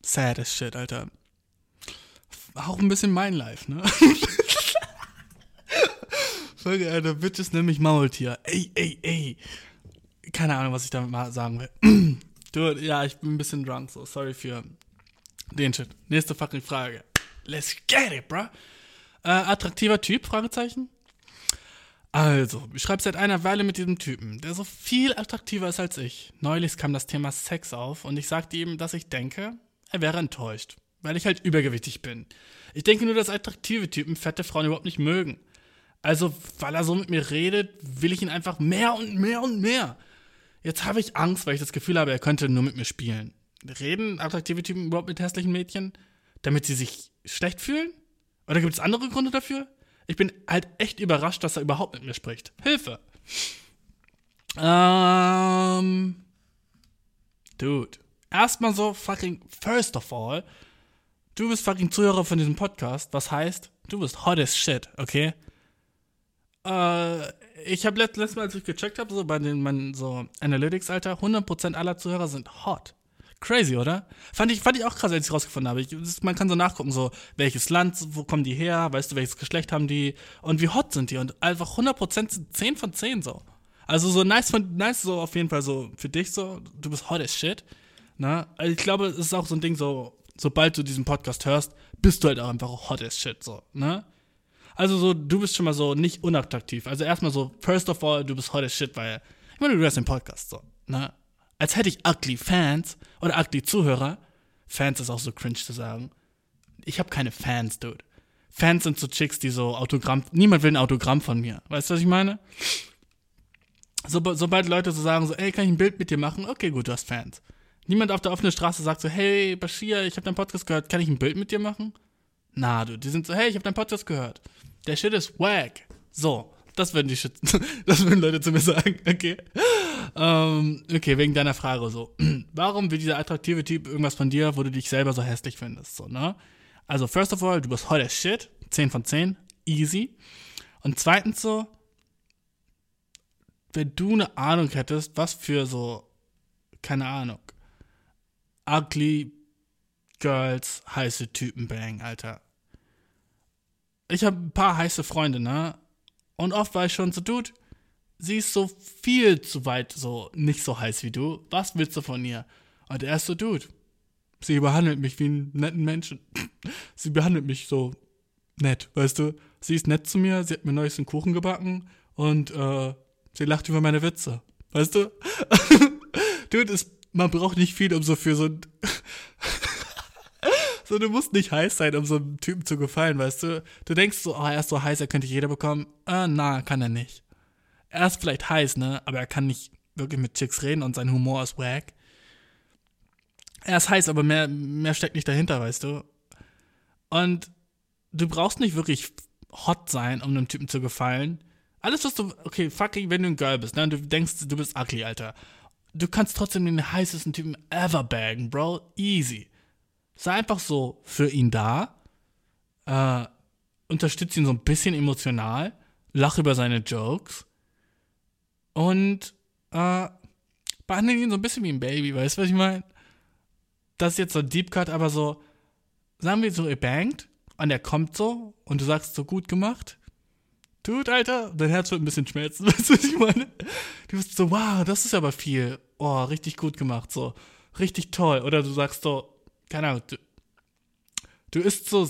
Sad as shit, Alter. Auch ein bisschen mein Life, ne? <laughs> Folge, Alter, Bitches nämlich Maultier. Ey, ey, ey. Keine Ahnung, was ich damit mal sagen will. <clears throat> Dude, ja, ich bin ein bisschen drunk, so sorry für den Shit. Nächste fucking Frage. Let's get it, bruh. Äh, attraktiver Typ? Fragezeichen. Also, ich schreibe seit einer Weile mit diesem Typen, der so viel attraktiver ist als ich. Neulich kam das Thema Sex auf und ich sagte ihm, dass ich denke, er wäre enttäuscht, weil ich halt übergewichtig bin. Ich denke nur, dass attraktive Typen fette Frauen überhaupt nicht mögen. Also, weil er so mit mir redet, will ich ihn einfach mehr und mehr und mehr. Jetzt habe ich Angst, weil ich das Gefühl habe, er könnte nur mit mir spielen. Reden attraktive Typen überhaupt mit hässlichen Mädchen, damit sie sich schlecht fühlen? Oder gibt es andere Gründe dafür? Ich bin halt echt überrascht, dass er überhaupt mit mir spricht. Hilfe! Ähm. Dude. Erstmal so fucking, first of all, du bist fucking Zuhörer von diesem Podcast. Was heißt, du bist hot as shit, okay? Äh, ich habe letztes Mal, als ich gecheckt habe, so bei den meinen so Analytics, Alter, 100% aller Zuhörer sind hot. Crazy, oder? Fand ich, fand ich auch krass, als ich rausgefunden habe. Ich, man kann so nachgucken, so, welches Land, wo kommen die her, weißt du, welches Geschlecht haben die und wie hot sind die und einfach 100% sind 10 von 10 so. Also so nice von, nice so auf jeden Fall so für dich so, du bist hot as shit. Ne? Also ich glaube, es ist auch so ein Ding so, sobald du diesen Podcast hörst, bist du halt auch einfach hot as shit so, ne? Also so, du bist schon mal so nicht unattraktiv. Also erstmal so, first of all, du bist as shit, weil, ich meine, du hörst den Podcast so, ne? Als hätte ich ugly Fans oder ugly Zuhörer. Fans ist auch so cringe zu sagen. Ich habe keine Fans, dude. Fans sind so Chicks, die so Autogramm, niemand will ein Autogramm von mir. Weißt du, was ich meine? So, sobald Leute so sagen, so, ey, kann ich ein Bild mit dir machen? Okay, gut, du hast Fans. Niemand auf der offenen Straße sagt so, hey, Bashir, ich habe deinen Podcast gehört, kann ich ein Bild mit dir machen? Na, du, die sind so, hey, ich habe deinen Podcast gehört. Der Shit ist wack. So, das würden die Shit, <laughs> das würden Leute zu mir sagen, <laughs> okay. Ähm, okay, wegen deiner Frage so. <clears throat> Warum will dieser attraktive Typ irgendwas von dir, wo du dich selber so hässlich findest, so, ne? Also, first of all, du bist as shit. 10 von 10. Easy. Und zweitens so, wenn du eine Ahnung hättest, was für so, keine Ahnung, ugly Girls, heiße Typen bang, Alter. Ich habe ein paar heiße Freunde, ne? Und oft war ich schon so, Dude, sie ist so viel zu weit so nicht so heiß wie du. Was willst du von ihr? Und er ist so, Dude, sie behandelt mich wie einen netten Menschen. <laughs> sie behandelt mich so nett, weißt du? Sie ist nett zu mir, sie hat mir neues einen Kuchen gebacken und äh, Sie lacht über meine Witze. Weißt du? <laughs> Dude, ist, man braucht nicht viel, um so für so ein. <laughs> so, du musst nicht heiß sein, um so einem Typen zu gefallen, weißt du? Du denkst so, oh, er ist so heiß, er könnte jeder bekommen. Äh, na, kann er nicht. Er ist vielleicht heiß, ne? Aber er kann nicht wirklich mit Chicks reden und sein Humor ist wack. Er ist heiß, aber mehr, mehr steckt nicht dahinter, weißt du? Und du brauchst nicht wirklich hot sein, um einem Typen zu gefallen. Alles, was du, okay, fucking, wenn du ein Girl bist, ne, und du denkst, du bist ugly, Alter. Du kannst trotzdem den heißesten Typen ever baggen, Bro. Easy. Sei einfach so für ihn da. Äh, unterstütze ihn so ein bisschen emotional. Lach über seine Jokes. Und, äh, behandle ihn so ein bisschen wie ein Baby, weißt du, was ich meine? Das ist jetzt so ein Deep Cut, aber so, sagen wir so, ihr bangt und er kommt so und du sagst so gut gemacht. Tut, Alter, dein Herz wird ein bisschen schmelzen, <laughs> weißt du, was ich meine? Du bist so, wow, das ist aber viel. Oh, richtig gut gemacht, so. Richtig toll. Oder du sagst so, keine Ahnung, du, du isst so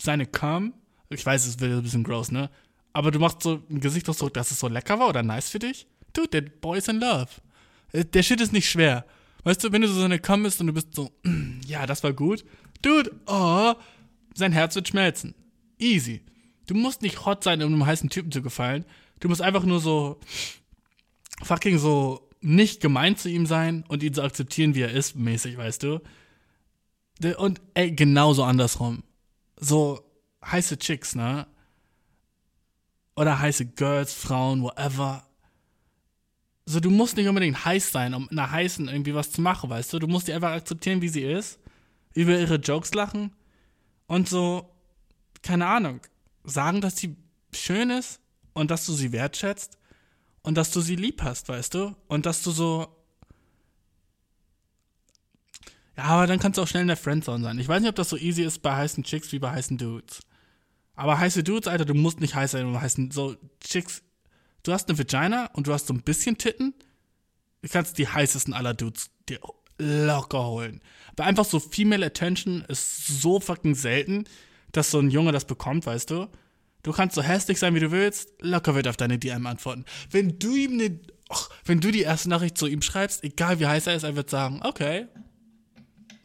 seine Cum. Ich weiß, es wird ein bisschen gross, ne? Aber du machst so ein Gesichtsausdruck, dass es so lecker war oder nice für dich. Dude, der Boy is in love. Äh, der Shit ist nicht schwer. Weißt du, wenn du so seine Cum isst und du bist so, <clears throat> ja, das war gut. Dude, oh, sein Herz wird schmelzen. Easy. Du musst nicht hot sein, um einem heißen Typen zu gefallen. Du musst einfach nur so fucking so nicht gemein zu ihm sein und ihn so akzeptieren, wie er ist, mäßig, weißt du? Und ey, genauso andersrum. So heiße Chicks, ne? Oder heiße Girls, Frauen, whatever. So, du musst nicht unbedingt heiß sein, um einer heißen irgendwie was zu machen, weißt du? Du musst die einfach akzeptieren, wie sie ist, über ihre Jokes lachen und so, keine Ahnung, sagen, dass sie schön ist und dass du sie wertschätzt und dass du sie lieb hast, weißt du? Und dass du so. Ja, aber dann kannst du auch schnell in der Friendzone sein. Ich weiß nicht, ob das so easy ist bei heißen Chicks wie bei heißen Dudes. Aber heiße Dudes, Alter, du musst nicht heiß sein, um heißen. So, Chicks, du hast eine Vagina und du hast so ein bisschen Titten. Du kannst die heißesten aller Dudes dir locker holen. Weil einfach so Female Attention ist so fucking selten, dass so ein Junge das bekommt, weißt du? Du kannst so hässlich sein, wie du willst, locker wird auf deine DM antworten. Wenn du ihm ne, och, wenn du die erste Nachricht zu ihm schreibst, egal wie heiß er ist, er wird sagen, okay,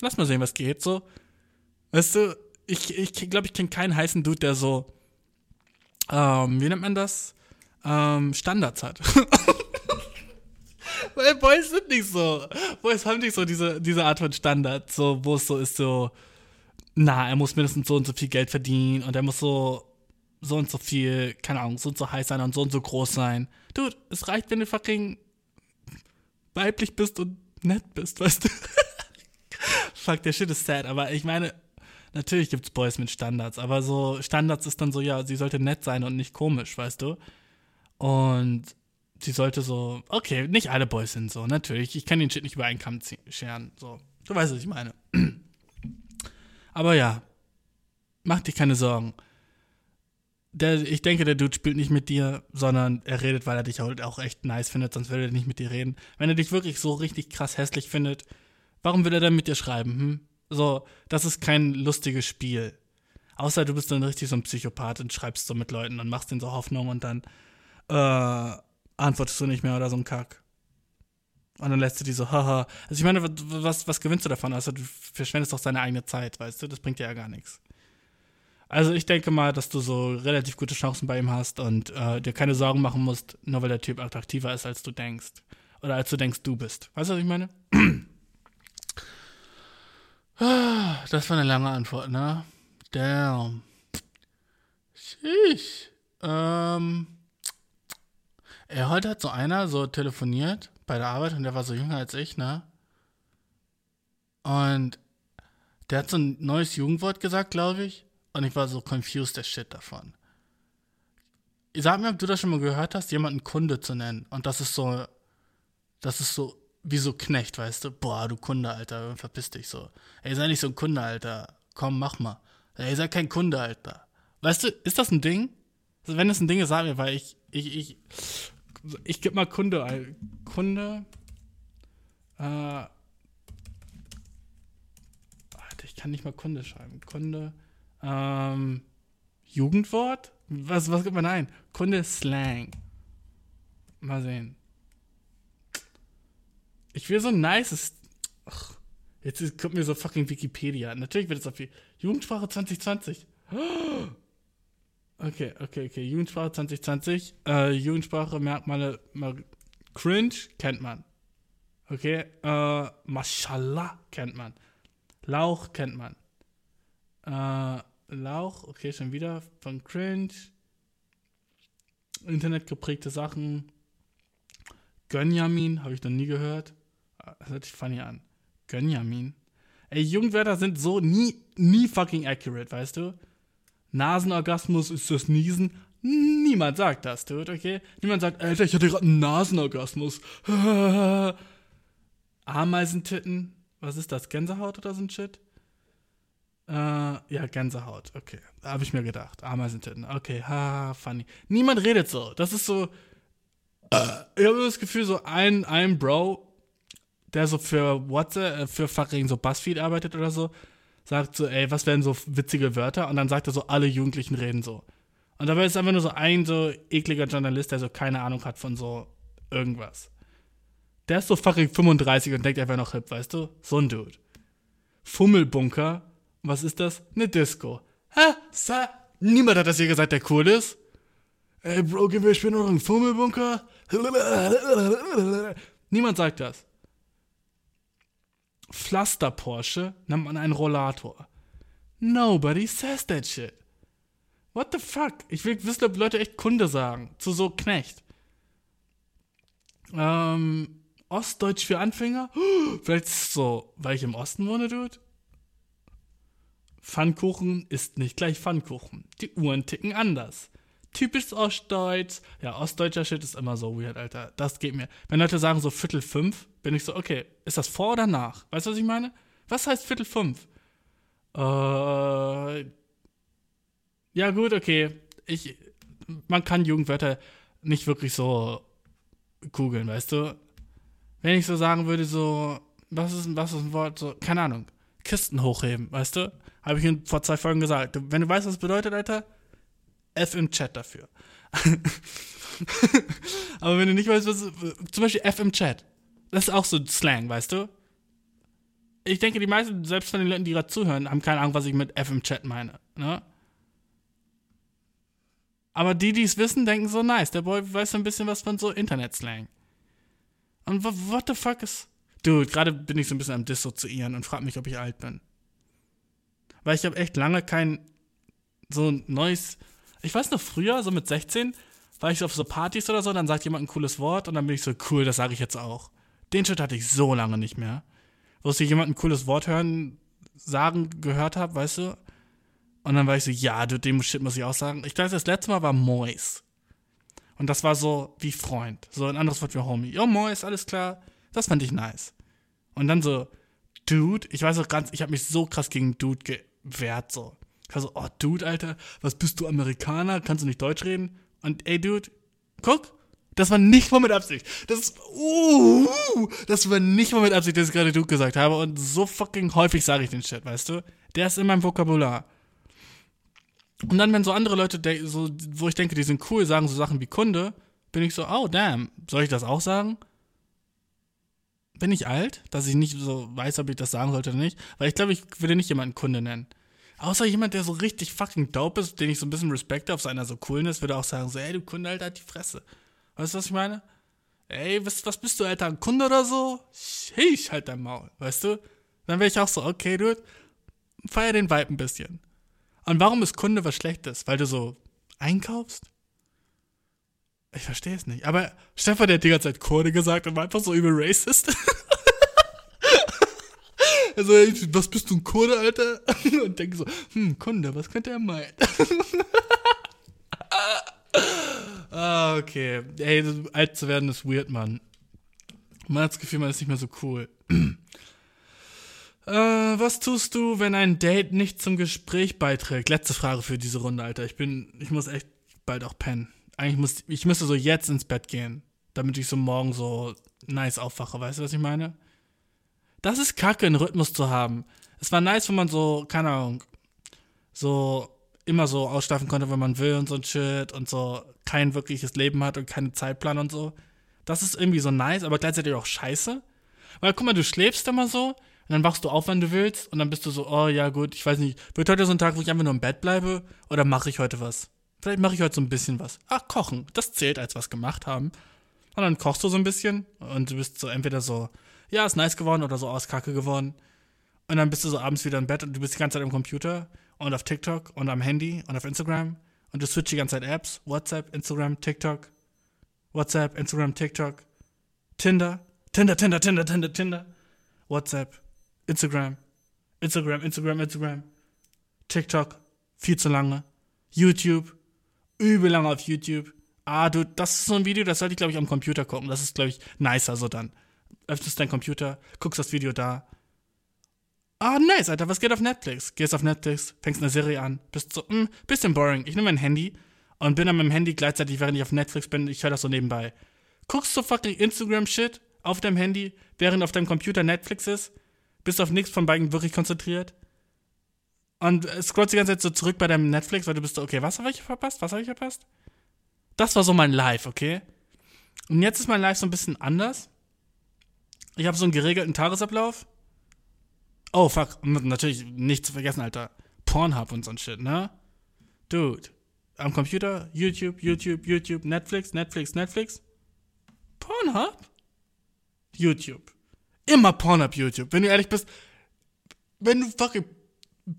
lass mal sehen, was geht, so. Weißt du, ich, ich glaube, ich kenne keinen heißen Dude, der so, ähm, wie nennt man das? Ähm, Standards hat. <laughs> Weil Boys sind nicht so. Boys haben nicht so diese, diese Art von Standard, so, wo es so ist, so, na, er muss mindestens so und so viel Geld verdienen und er muss so, so und so viel, keine Ahnung, so und so heiß sein und so und so groß sein. Dude, es reicht, wenn du fucking weiblich bist und nett bist, weißt du? <laughs> Fuck, der Shit ist sad, aber ich meine, natürlich gibt's Boys mit Standards, aber so Standards ist dann so, ja, sie sollte nett sein und nicht komisch, weißt du? Und sie sollte so, okay, nicht alle Boys sind so, natürlich. Ich kann den Shit nicht über einen Kamm scheren, so. Du weißt, was ich meine. <clears throat> Aber ja, mach dir keine Sorgen. Der, ich denke, der Dude spielt nicht mit dir, sondern er redet, weil er dich halt auch echt nice findet, sonst würde er nicht mit dir reden. Wenn er dich wirklich so richtig krass hässlich findet, warum will er dann mit dir schreiben? Hm? So, das ist kein lustiges Spiel. Außer du bist dann richtig so ein Psychopath und schreibst so mit Leuten und machst denen so Hoffnung und dann äh, antwortest du nicht mehr oder so ein Kack. Und dann lässt du die so, haha. Also ich meine, was, was gewinnst du davon? Also du verschwendest doch deine eigene Zeit, weißt du? Das bringt dir ja gar nichts. Also ich denke mal, dass du so relativ gute Chancen bei ihm hast und äh, dir keine Sorgen machen musst, nur weil der Typ attraktiver ist, als du denkst. Oder als du denkst, du bist. Weißt du, was ich meine? <clears throat> Das war eine lange Antwort, ne? Damn. Sheesh. Ähm. Ja, heute hat so einer so telefoniert bei der Arbeit und der war so jünger als ich, ne? Und der hat so ein neues Jugendwort gesagt, glaube ich. Und ich war so confused der Shit davon. Sag mir, ob du das schon mal gehört hast, jemanden Kunde zu nennen. Und das ist so, das ist so, wie so Knecht, weißt du? Boah, du Kunde, Alter, verpiss dich so. Ey, sei nicht so ein Kunde, Alter. Komm, mach mal. Ey, sei kein Kunde, Alter. Weißt du, ist das ein Ding? Also wenn es ein Ding ist, sag mir, weil ich, ich, ich, ich gebe mal Kunde. Kunde. Äh, warte, ich kann nicht mal Kunde schreiben. Kunde. Ähm, Jugendwort? Was, was gibt man ein? Kunde Slang. Mal sehen. Ich will so ein nices. Ach, jetzt kommt mir so fucking Wikipedia. Natürlich wird es auf die Jugendsprache 2020. <gasps> Okay, okay, okay. Jugendsprache 2020. Äh, Jugendsprache, Merkmale, Cringe kennt man. Okay, äh, Mashallah kennt man. Lauch kennt man. Äh, Lauch, okay, schon wieder von Cringe. Internet geprägte Sachen. Gönjamin, habe ich noch nie gehört. Hört sich funny an. Gönjamin. Ey, Jugendwörter sind so nie, nie fucking accurate, weißt du? Nasenorgasmus ist das Niesen. Niemand sagt das, dude, okay? Niemand sagt, Alter, ich hatte gerade einen Nasenorgasmus. <laughs> Ameisentitten. Was ist das? Gänsehaut oder so ein Shit? Äh, ja, Gänsehaut. Okay. Habe ich mir gedacht. Ameisentitten. Okay, ha, funny. Niemand redet so. Das ist so. Äh, <clears throat> ich habe das Gefühl, so ein, ein Bro, der so für WhatsApp, äh, für fucking so Buzzfeed arbeitet oder so, sagt so, ey, was wären so witzige Wörter? Und dann sagt er so, alle Jugendlichen reden so. Und dabei ist einfach nur so ein so ekliger Journalist, der so keine Ahnung hat von so irgendwas. Der ist so fucking 35 und denkt einfach noch hip, weißt du? So ein Dude. Fummelbunker. Was ist das? Eine Disco. Hä? Sa? Niemand hat das hier gesagt, der cool ist. Ey, Bro, gehen wir später noch einen Fummelbunker? Niemand sagt das. Pflaster Porsche nennt man einen Rollator. Nobody says that shit. What the fuck? Ich will wissen, ob Leute echt Kunde sagen. Zu so Knecht. Ähm, Ostdeutsch für Anfänger? <gasps> Vielleicht ist es so, weil ich im Osten wohne, Dude? Pfannkuchen ist nicht gleich Pfannkuchen. Die Uhren ticken anders. Typisch Ostdeutsch. Ja, ostdeutscher Shit ist immer so weird, Alter. Das geht mir. Wenn Leute sagen so Viertel fünf, bin ich so, okay, ist das vor oder nach? Weißt du, was ich meine? Was heißt Viertel fünf? Äh. Ja, gut, okay. Ich. Man kann Jugendwörter nicht wirklich so googeln, weißt du? Wenn ich so sagen würde, so, was ist, was ist ein Wort, so, keine Ahnung, Kisten hochheben, weißt du? Habe ich Ihnen vor zwei Folgen gesagt. Wenn du weißt, was das bedeutet, Alter, F im Chat dafür. <laughs> Aber wenn du nicht weißt, was, zum Beispiel F im Chat, das ist auch so Slang, weißt du? Ich denke, die meisten, selbst von den Leuten, die gerade zuhören, haben keine Ahnung, was ich mit F im Chat meine, ne? Aber die, die es wissen, denken so, nice, der Boy weiß so ein bisschen was von so Internet-Slang. Und what the fuck ist. Dude, gerade bin ich so ein bisschen am Dissoziieren und frag mich, ob ich alt bin. Weil ich habe echt lange kein so neues ich weiß noch früher, so mit 16, war ich auf so Partys oder so, dann sagt jemand ein cooles Wort und dann bin ich so, cool, das sage ich jetzt auch. Den Shit hatte ich so lange nicht mehr. Wo ich jemand ein cooles Wort hören, sagen, gehört habe, weißt du? Und dann war ich so, ja, du, dem Shit muss ich auch sagen. Ich glaube, das letzte Mal war Mois. Und das war so wie Freund. So ein anderes Wort wie Homie. Jo, Mois, alles klar. Das fand ich nice. Und dann so, Dude, ich weiß auch ganz, ich habe mich so krass gegen Dude gewehrt, so. Ich war so, oh, Dude, Alter, was bist du Amerikaner? Kannst du nicht Deutsch reden? Und ey, Dude, guck, das war nicht mal mit Absicht. Das, uh, das war nicht mal mit Absicht, dass ich gerade Dude gesagt habe. Und so fucking häufig sage ich den Shit, weißt du? Der ist in meinem Vokabular. Und dann, wenn so andere Leute, so, wo ich denke, die sind cool, sagen so Sachen wie Kunde, bin ich so, oh, damn, soll ich das auch sagen? Bin ich alt, dass ich nicht so weiß, ob ich das sagen sollte oder nicht? Weil ich glaube, ich würde nicht jemanden Kunde nennen. Außer jemand, der so richtig fucking dope ist, den ich so ein bisschen Respekt auf seiner so Coolness, würde auch sagen, so, ey, du Kunde, Alter, halt die Fresse. Weißt du, was ich meine? Ey, was, was bist du, Alter, ein Kunde oder so? Ich halt dein Maul, weißt du? Dann wäre ich auch so, okay, dude, feier den Vibe ein bisschen. Und warum ist Kunde was Schlechtes? Weil du so einkaufst? Ich verstehe es nicht. Aber Stefan, der hat die ganze Zeit Kunde gesagt und war einfach so übel racist. <laughs> Also, was bist du, ein Kurde, Alter? <laughs> Und denke so, hm, Kunde, was könnte er meinen? <laughs> ah, okay. Ey, alt zu werden ist weird, Mann. Man hat das Gefühl, man ist nicht mehr so cool. <clears throat> äh, was tust du, wenn ein Date nicht zum Gespräch beiträgt? Letzte Frage für diese Runde, Alter. Ich bin, ich muss echt bald auch pennen. Eigentlich muss, ich müsste so jetzt ins Bett gehen, damit ich so morgen so nice aufwache. Weißt du, was ich meine? das ist kacke, einen Rhythmus zu haben. Es war nice, wenn man so, keine Ahnung, so immer so ausschlafen konnte, wenn man will und so ein Shit und so kein wirkliches Leben hat und keinen Zeitplan und so. Das ist irgendwie so nice, aber gleichzeitig auch scheiße. Weil guck mal, du schläfst immer so und dann wachst du auf, wann du willst und dann bist du so, oh ja gut, ich weiß nicht, wird heute so ein Tag, wo ich einfach nur im Bett bleibe oder mache ich heute was? Vielleicht mache ich heute so ein bisschen was. Ach, kochen, das zählt als was gemacht haben. Und dann kochst du so ein bisschen und du bist so entweder so, ja, ist nice geworden oder so aus Kacke geworden. Und dann bist du so abends wieder im Bett und du bist die ganze Zeit am Computer und auf TikTok und am Handy und auf Instagram und du switcht die ganze Zeit Apps, WhatsApp, Instagram, TikTok, WhatsApp, Instagram, TikTok, Tinder, Tinder, Tinder, Tinder, Tinder, Tinder, WhatsApp, Instagram, Instagram, Instagram, Instagram, TikTok, viel zu lange, YouTube, übel lange auf YouTube. Ah, du, das ist so ein Video, das sollte ich, glaube ich, am Computer gucken. Das ist, glaube ich, nicer so dann. Öffnest deinen Computer, guckst das Video da. Ah, nice, Alter, was geht auf Netflix? Gehst auf Netflix, fängst eine Serie an, bist so, hm, bisschen boring. Ich nehme mein Handy und bin dann mit dem Handy gleichzeitig, während ich auf Netflix bin, ich höre das so nebenbei. Guckst du fucking Instagram-Shit auf deinem Handy, während auf deinem Computer Netflix ist, bist auf nichts von beiden wirklich konzentriert und scrollst die ganze Zeit so zurück bei deinem Netflix, weil du bist so, okay, was habe ich verpasst? Was habe ich verpasst? Das war so mein Live, okay? Und jetzt ist mein Live so ein bisschen anders. Ich habe so einen geregelten Tagesablauf. Oh, fuck. Natürlich nicht zu vergessen, Alter. Pornhub und so ein Shit, ne? Dude. Am Computer, YouTube, YouTube, YouTube, Netflix, Netflix, Netflix. Pornhub? YouTube. Immer Pornhub, YouTube. Wenn du ehrlich bist, wenn du fucking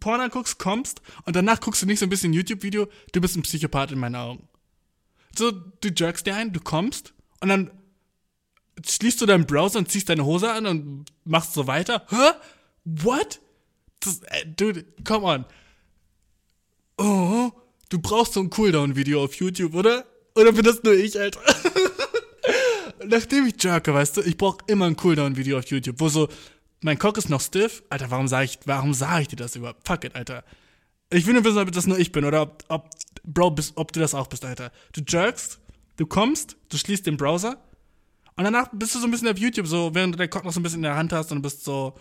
Porn anguckst, kommst und danach guckst du nicht so ein bisschen YouTube-Video, du bist ein Psychopath in meinen Augen. So, du jerkst dir ein, du kommst und dann schließt du deinen Browser und ziehst deine Hose an und machst so weiter. Hä? What? Das, äh, dude, come on. Oh, du brauchst so ein Cooldown-Video auf YouTube, oder? Oder bin das nur ich, Alter? <laughs> Nachdem ich jerke, weißt du, ich brauch immer ein Cooldown-Video auf YouTube, wo so mein Cock ist noch stiff. Alter, warum sage ich, warum sage ich dir das überhaupt? Fuck it, Alter. Ich will nur wissen, ob das nur ich bin oder ob, ob Bro, bist, ob du das auch bist, Alter. Du jerkst, du kommst, du schließt den Browser und danach bist du so ein bisschen auf YouTube, so während du deinen Cock noch so ein bisschen in der Hand hast und du bist so,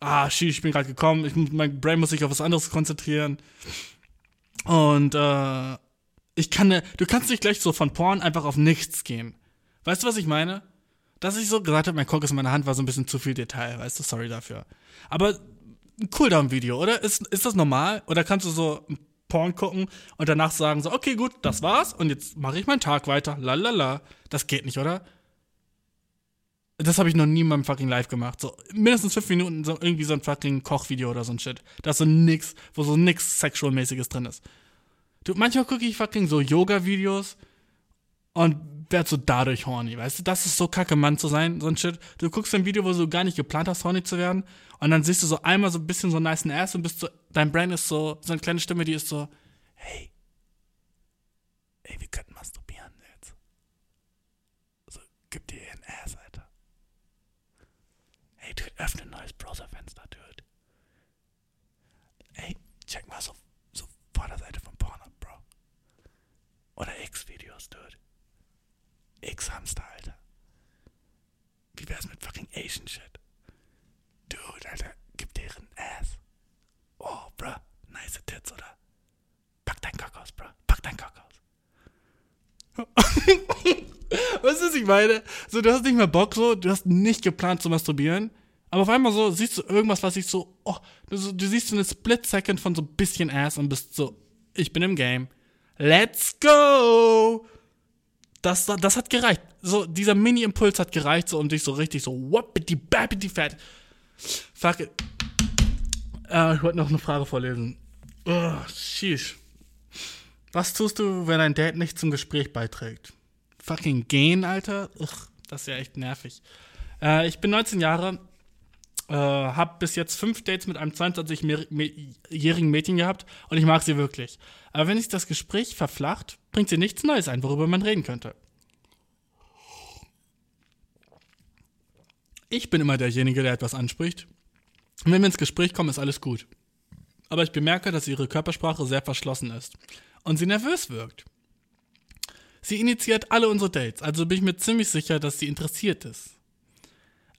ah, shit, ich bin gerade gekommen, ich, mein Brain muss sich auf was anderes konzentrieren. Und äh, ich kann, ne, du kannst nicht gleich so von Porn einfach auf nichts gehen. Weißt du, was ich meine? dass ich so gesagt habe, mein Cock ist in meiner Hand, war so ein bisschen zu viel Detail, weißt du, sorry dafür. Aber ein Cooldown-Video, oder? Ist, ist das normal? Oder kannst du so Porn gucken und danach sagen so, okay, gut, das war's und jetzt mache ich meinen Tag weiter, lalala. Das geht nicht, oder? Das habe ich noch nie in meinem fucking Live gemacht. So mindestens fünf Minuten so irgendwie so ein fucking Kochvideo oder so ein Shit. Da ist so nix, wo so nix Sexual-mäßiges drin ist. Du, manchmal gucke ich fucking so Yoga-Videos und werd so dadurch horny, weißt du? Das ist so kacke, Mann zu sein, so ein Shit. Du guckst ein Video, wo du gar nicht geplant hast, horny zu werden, und dann siehst du so einmal so ein bisschen so nice Ass und bist so, dein Brain ist so, so eine kleine Stimme, die ist so, hey, ey, wir könnten masturbieren jetzt. So, gib dir ein Ass, Hey, dude, öffne ein neues Browserfenster, dude. Ey, check mal so, so Vorderseite von Pornhub, Bro. Oder X-Videos, dude. X-Hamster, Alter. Wie wär's mit fucking Asian Shit? Dude, Alter, gib deren Ass. Oh, bruh, nice Tits, oder? Pack dein Cock aus, bruh. Pack dein Cock aus. <laughs> Was ist, ich meine? So, du hast nicht mehr Bock, so, du hast nicht geplant zu masturbieren. Aber auf einmal so siehst du irgendwas, was ich so, oh, du, du siehst so eine Split Second von so ein bisschen Ass und bist so, ich bin im Game. Let's go! das, das hat gereicht. So, dieser Mini-Impuls hat gereicht, so, um dich so richtig so, whoopity, bappity, fat. Fuck it. Äh, ich wollte noch eine Frage vorlesen. Oh, sheesh. Was tust du, wenn ein Date nicht zum Gespräch beiträgt? Fucking gehen, Alter? Ugh, das ist ja echt nervig. Äh, ich bin 19 Jahre, äh, bis jetzt fünf Dates mit einem 22-jährigen Mädchen gehabt und ich mag sie wirklich. Aber wenn sich das Gespräch verflacht, bringt sie nichts Neues ein, worüber man reden könnte. Ich bin immer derjenige, der etwas anspricht. Und wenn wir ins Gespräch kommen, ist alles gut. Aber ich bemerke, dass ihre Körpersprache sehr verschlossen ist und sie nervös wirkt. Sie initiiert alle unsere Dates, also bin ich mir ziemlich sicher, dass sie interessiert ist.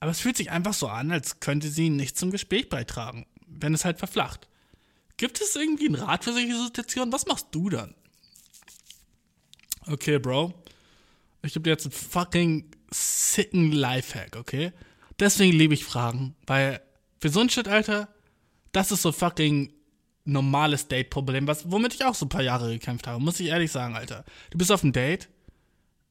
Aber es fühlt sich einfach so an, als könnte sie nicht zum Gespräch beitragen, wenn es halt verflacht. Gibt es irgendwie einen Rat für solche Situationen? Was machst du dann? Okay, Bro. Ich gebe dir jetzt einen fucking sicken Lifehack, okay? Deswegen liebe ich Fragen, weil für so ein Shit, Alter, das ist so fucking normales Date-Problem, womit ich auch so ein paar Jahre gekämpft habe, muss ich ehrlich sagen, Alter. Du bist auf einem Date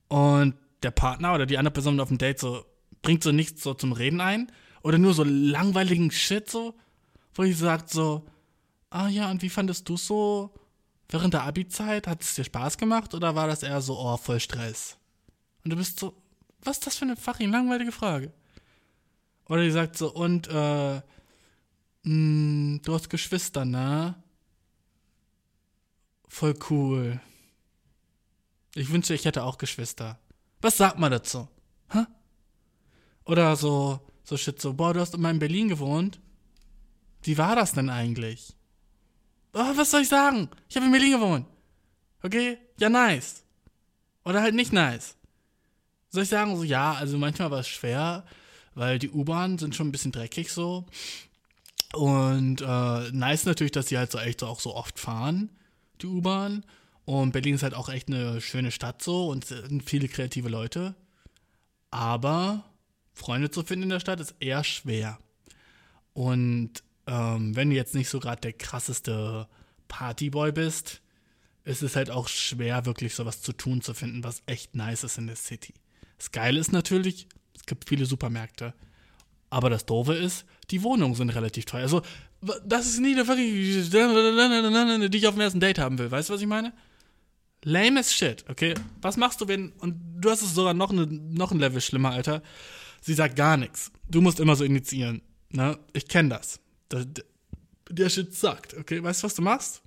und der Partner oder die andere Person auf dem Date so bringt so nichts so zum Reden ein oder nur so langweiligen Shit so, wo ich sagt so, ah ja, und wie fandest du so während der Abi-Zeit? Hat es dir Spaß gemacht oder war das eher so, oh, voll Stress? Und du bist so, was ist das für eine fucking langweilige Frage? Oder die sagt so, und, äh, mh, hm, du hast Geschwister, ne? Voll cool. Ich wünsche, ich hätte auch Geschwister. Was sagt man dazu? Oder so, so shit, so, boah, du hast immer in Berlin gewohnt. Wie war das denn eigentlich? Oh, was soll ich sagen? Ich habe in Berlin gewohnt. Okay? Ja, nice. Oder halt nicht nice. Soll ich sagen, so, ja, also manchmal war es schwer, weil die U-Bahnen sind schon ein bisschen dreckig so. Und äh, nice natürlich, dass sie halt so echt so auch so oft fahren, die U-Bahn. Und Berlin ist halt auch echt eine schöne Stadt so und sind viele kreative Leute. Aber Freunde zu finden in der Stadt ist eher schwer. Und ähm, wenn du jetzt nicht so gerade der krasseste Partyboy bist, ist es halt auch schwer, wirklich sowas zu tun zu finden, was echt nice ist in der City. Das Geile ist natürlich, es gibt viele Supermärkte. Aber das Doofe ist, die Wohnungen sind relativ teuer. Also, das ist nie der fucking, die ich auf dem ersten Date haben will. Weißt du, was ich meine? Lame as shit, okay? Was machst du, wenn, und du hast es sogar noch, eine, noch ein Level schlimmer, Alter. Sie sagt gar nichts. Du musst immer so initiieren. Ne? Ich kenne das. Der, der Shit sagt, okay? Weißt du, was du machst?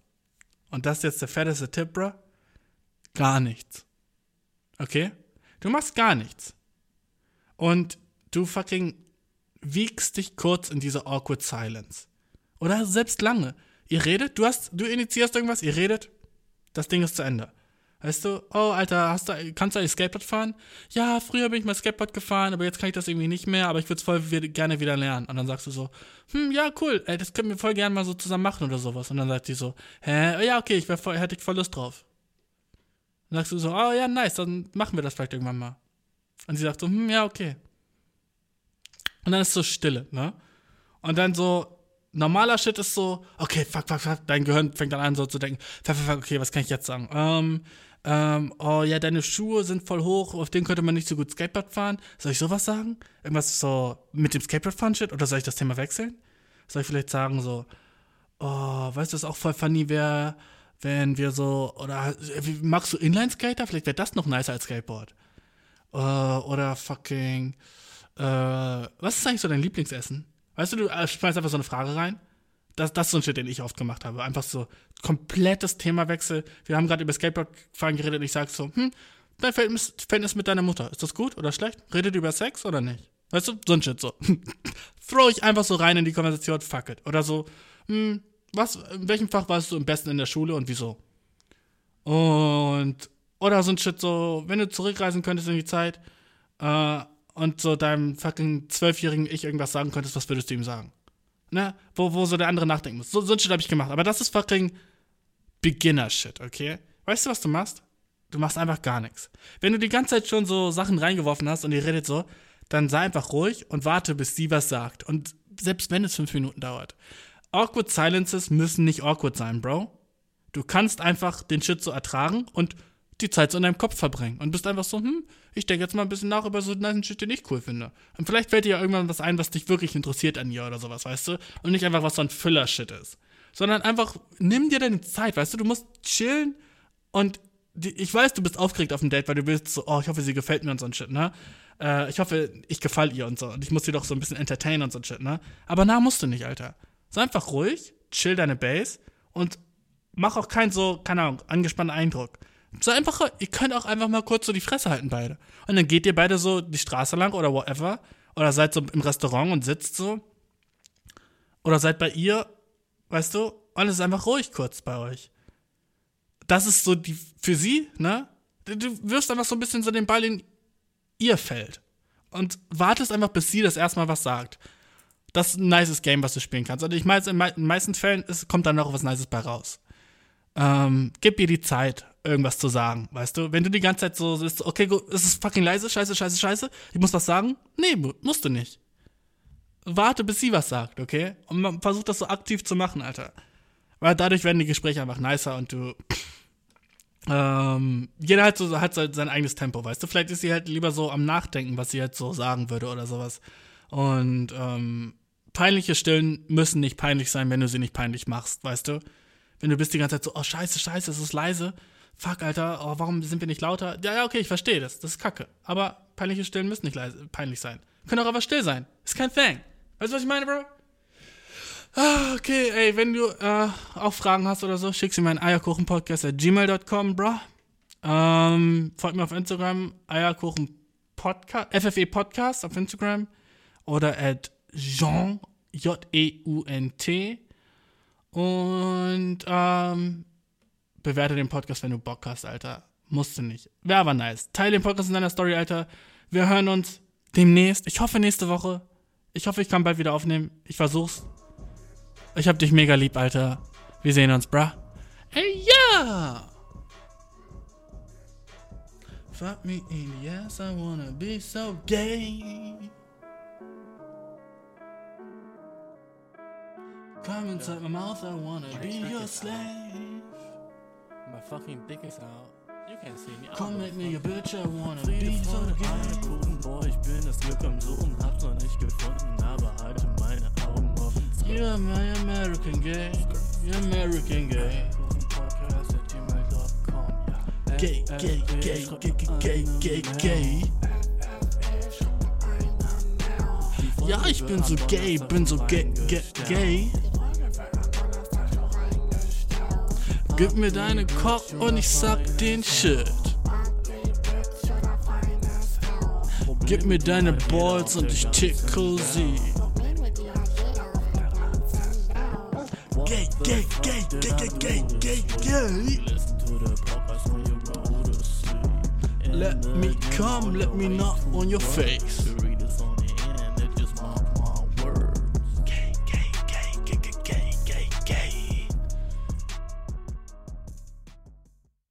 Und das ist jetzt der fetteste Tipp, bro. Gar nichts. Okay? Du machst gar nichts. Und du fucking wiegst dich kurz in diese awkward silence. Oder selbst lange. Ihr redet, du hast, du initiierst irgendwas, ihr redet, das Ding ist zu Ende. Weißt du, oh Alter, hast du, kannst du eigentlich Skateboard fahren? Ja, früher bin ich mal Skateboard gefahren, aber jetzt kann ich das irgendwie nicht mehr, aber ich würde es voll gerne wieder lernen. Und dann sagst du so, hm, ja, cool, ey, das können wir voll gerne mal so zusammen machen oder sowas. Und dann sagt die so, hä, ja, okay, ich voll, hätte ich voll Lust drauf. Dann sagst du so, oh ja, nice, dann machen wir das vielleicht irgendwann mal. Und sie sagt so, hm, ja, okay. Und dann ist so Stille, ne? Und dann so, normaler Shit ist so, okay, fuck, fuck, fuck, dein Gehirn fängt dann an so zu denken, fuck, fuck, fuck, okay, was kann ich jetzt sagen? Ähm, ähm, oh ja, deine Schuhe sind voll hoch, auf denen könnte man nicht so gut Skateboard fahren. Soll ich sowas sagen? Irgendwas so mit dem Skateboard fahren Shit? Oder soll ich das Thema wechseln? Soll ich vielleicht sagen so, oh, weißt du, was auch voll funny wäre, wenn wir so, oder magst du Inline-Skater? Vielleicht wäre das noch nicer als Skateboard. Uh, oder fucking, äh, was ist eigentlich so dein Lieblingsessen? Weißt du, du äh, schmeißt einfach so eine Frage rein. Das, das ist so ein Shit, den ich oft gemacht habe. Einfach so komplettes Themawechsel. Wir haben gerade über Skateboardfahren geredet und ich sag so, hm, dein Verhältnis mit deiner Mutter, ist das gut oder schlecht? Redet über Sex oder nicht? Weißt du, so ein Shit so. <laughs> Throw ich einfach so rein in die Konversation, fuck it. Oder so, hm, was, in welchem Fach warst du am besten in der Schule und wieso? Und, oder so ein Shit so, wenn du zurückreisen könntest in die Zeit, äh, und so deinem fucking zwölfjährigen Ich irgendwas sagen könntest, was würdest du ihm sagen? Ne? Wo, wo so der andere nachdenken muss. So, so ein Shit habe ich gemacht. Aber das ist fucking Beginner-Shit, okay? Weißt du, was du machst? Du machst einfach gar nichts. Wenn du die ganze Zeit schon so Sachen reingeworfen hast und ihr redet so, dann sei einfach ruhig und warte, bis sie was sagt. Und selbst wenn es fünf Minuten dauert. Awkward Silences müssen nicht awkward sein, Bro. Du kannst einfach den Shit so ertragen und die Zeit so in deinem Kopf verbringen und bist einfach so, hm, ich denke jetzt mal ein bisschen nach über so einen Shit, den ich cool finde. Und vielleicht fällt dir ja irgendwann was ein, was dich wirklich interessiert an ihr oder sowas, weißt du? Und nicht einfach, was so ein Füller-Shit ist. Sondern einfach, nimm dir deine Zeit, weißt du? Du musst chillen und die, ich weiß, du bist aufgeregt auf dem Date, weil du willst so, oh, ich hoffe, sie gefällt mir und so ein Shit, ne? Äh, ich hoffe, ich gefall ihr und so. Und ich muss sie doch so ein bisschen entertainen und so ein Shit, ne? Aber na, musst du nicht, Alter. Sei einfach ruhig, chill deine Base und mach auch keinen so, keine Ahnung, angespannten Eindruck. So einfach, ihr könnt auch einfach mal kurz so die Fresse halten, beide. Und dann geht ihr beide so die Straße lang oder whatever. Oder seid so im Restaurant und sitzt so. Oder seid bei ihr, weißt du, und es ist einfach ruhig kurz bei euch. Das ist so die, für sie, ne? Du, wirfst einfach so ein bisschen so den Ball in ihr Feld. Und wartest einfach, bis sie das erstmal was sagt. Das ist ein nices Game, was du spielen kannst. Und ich meine, in den meisten Fällen ist, kommt dann noch was Nices bei raus. Ähm, gib ihr die Zeit irgendwas zu sagen, weißt du? Wenn du die ganze Zeit so bist, okay, gut, es ist fucking leise, scheiße, scheiße, scheiße, ich muss was sagen? Nee, musst du nicht. Warte, bis sie was sagt, okay? Und man versucht das so aktiv zu machen, Alter. Weil dadurch werden die Gespräche einfach nicer und du. <sniffs> Ähm, jeder hat so hat sein eigenes Tempo, weißt du? Vielleicht ist sie halt lieber so am Nachdenken, was sie halt so sagen würde oder sowas. Und ähm, peinliche Stillen müssen nicht peinlich sein, wenn du sie nicht peinlich machst, weißt du? Wenn du bist die ganze Zeit so, oh scheiße, scheiße, es ist leise. Fuck, Alter, oh, warum sind wir nicht lauter? Ja, ja, okay, ich verstehe das. Das ist kacke. Aber peinliche Stillen müssen nicht peinlich sein. Können auch aber still sein. Ist kein Thing. Weißt du, was ich meine, Bro? Ah, okay, ey, wenn du äh, auch Fragen hast oder so, schick sie mir an eierkuchenpodcast.gmail.com, bro. Ähm, folgt mir auf Instagram, eierkuchenpodcast, FFE Podcast auf Instagram oder at Jean, J-E-U-N-T. Und ähm, bewerte den Podcast, wenn du Bock hast, Alter. Musst du nicht. Wäre aber nice. Teile den Podcast in deiner Story, Alter. Wir hören uns demnächst. Ich hoffe nächste Woche. Ich hoffe, ich kann bald wieder aufnehmen. Ich versuch's. Ich hab dich mega lieb, Alter. Wir sehen uns, bruh. Hey, ja! Fuck me in the ass, I wanna be so gay. Come inside my mouth, I wanna be your slave. Fucking dick is out. You can't see me. Come make me a bitch, I wanna be so gay. Boah, ich bin das Glück am Suchen, hab's noch nicht gefunden, aber halte meine Augen offen. You're my American gay, you're American gay. Gay, gay, gay, gay, gay, gay, gay. Ja, ich bin so gay, bin so gay, gay, gay. Gib mir deine Cock und ich sag den Shit. Gib mir deine Balls und ich tickle sie. Gay, gay, gay, gay, gay, gay, gay. Let me come, let me knock on your face.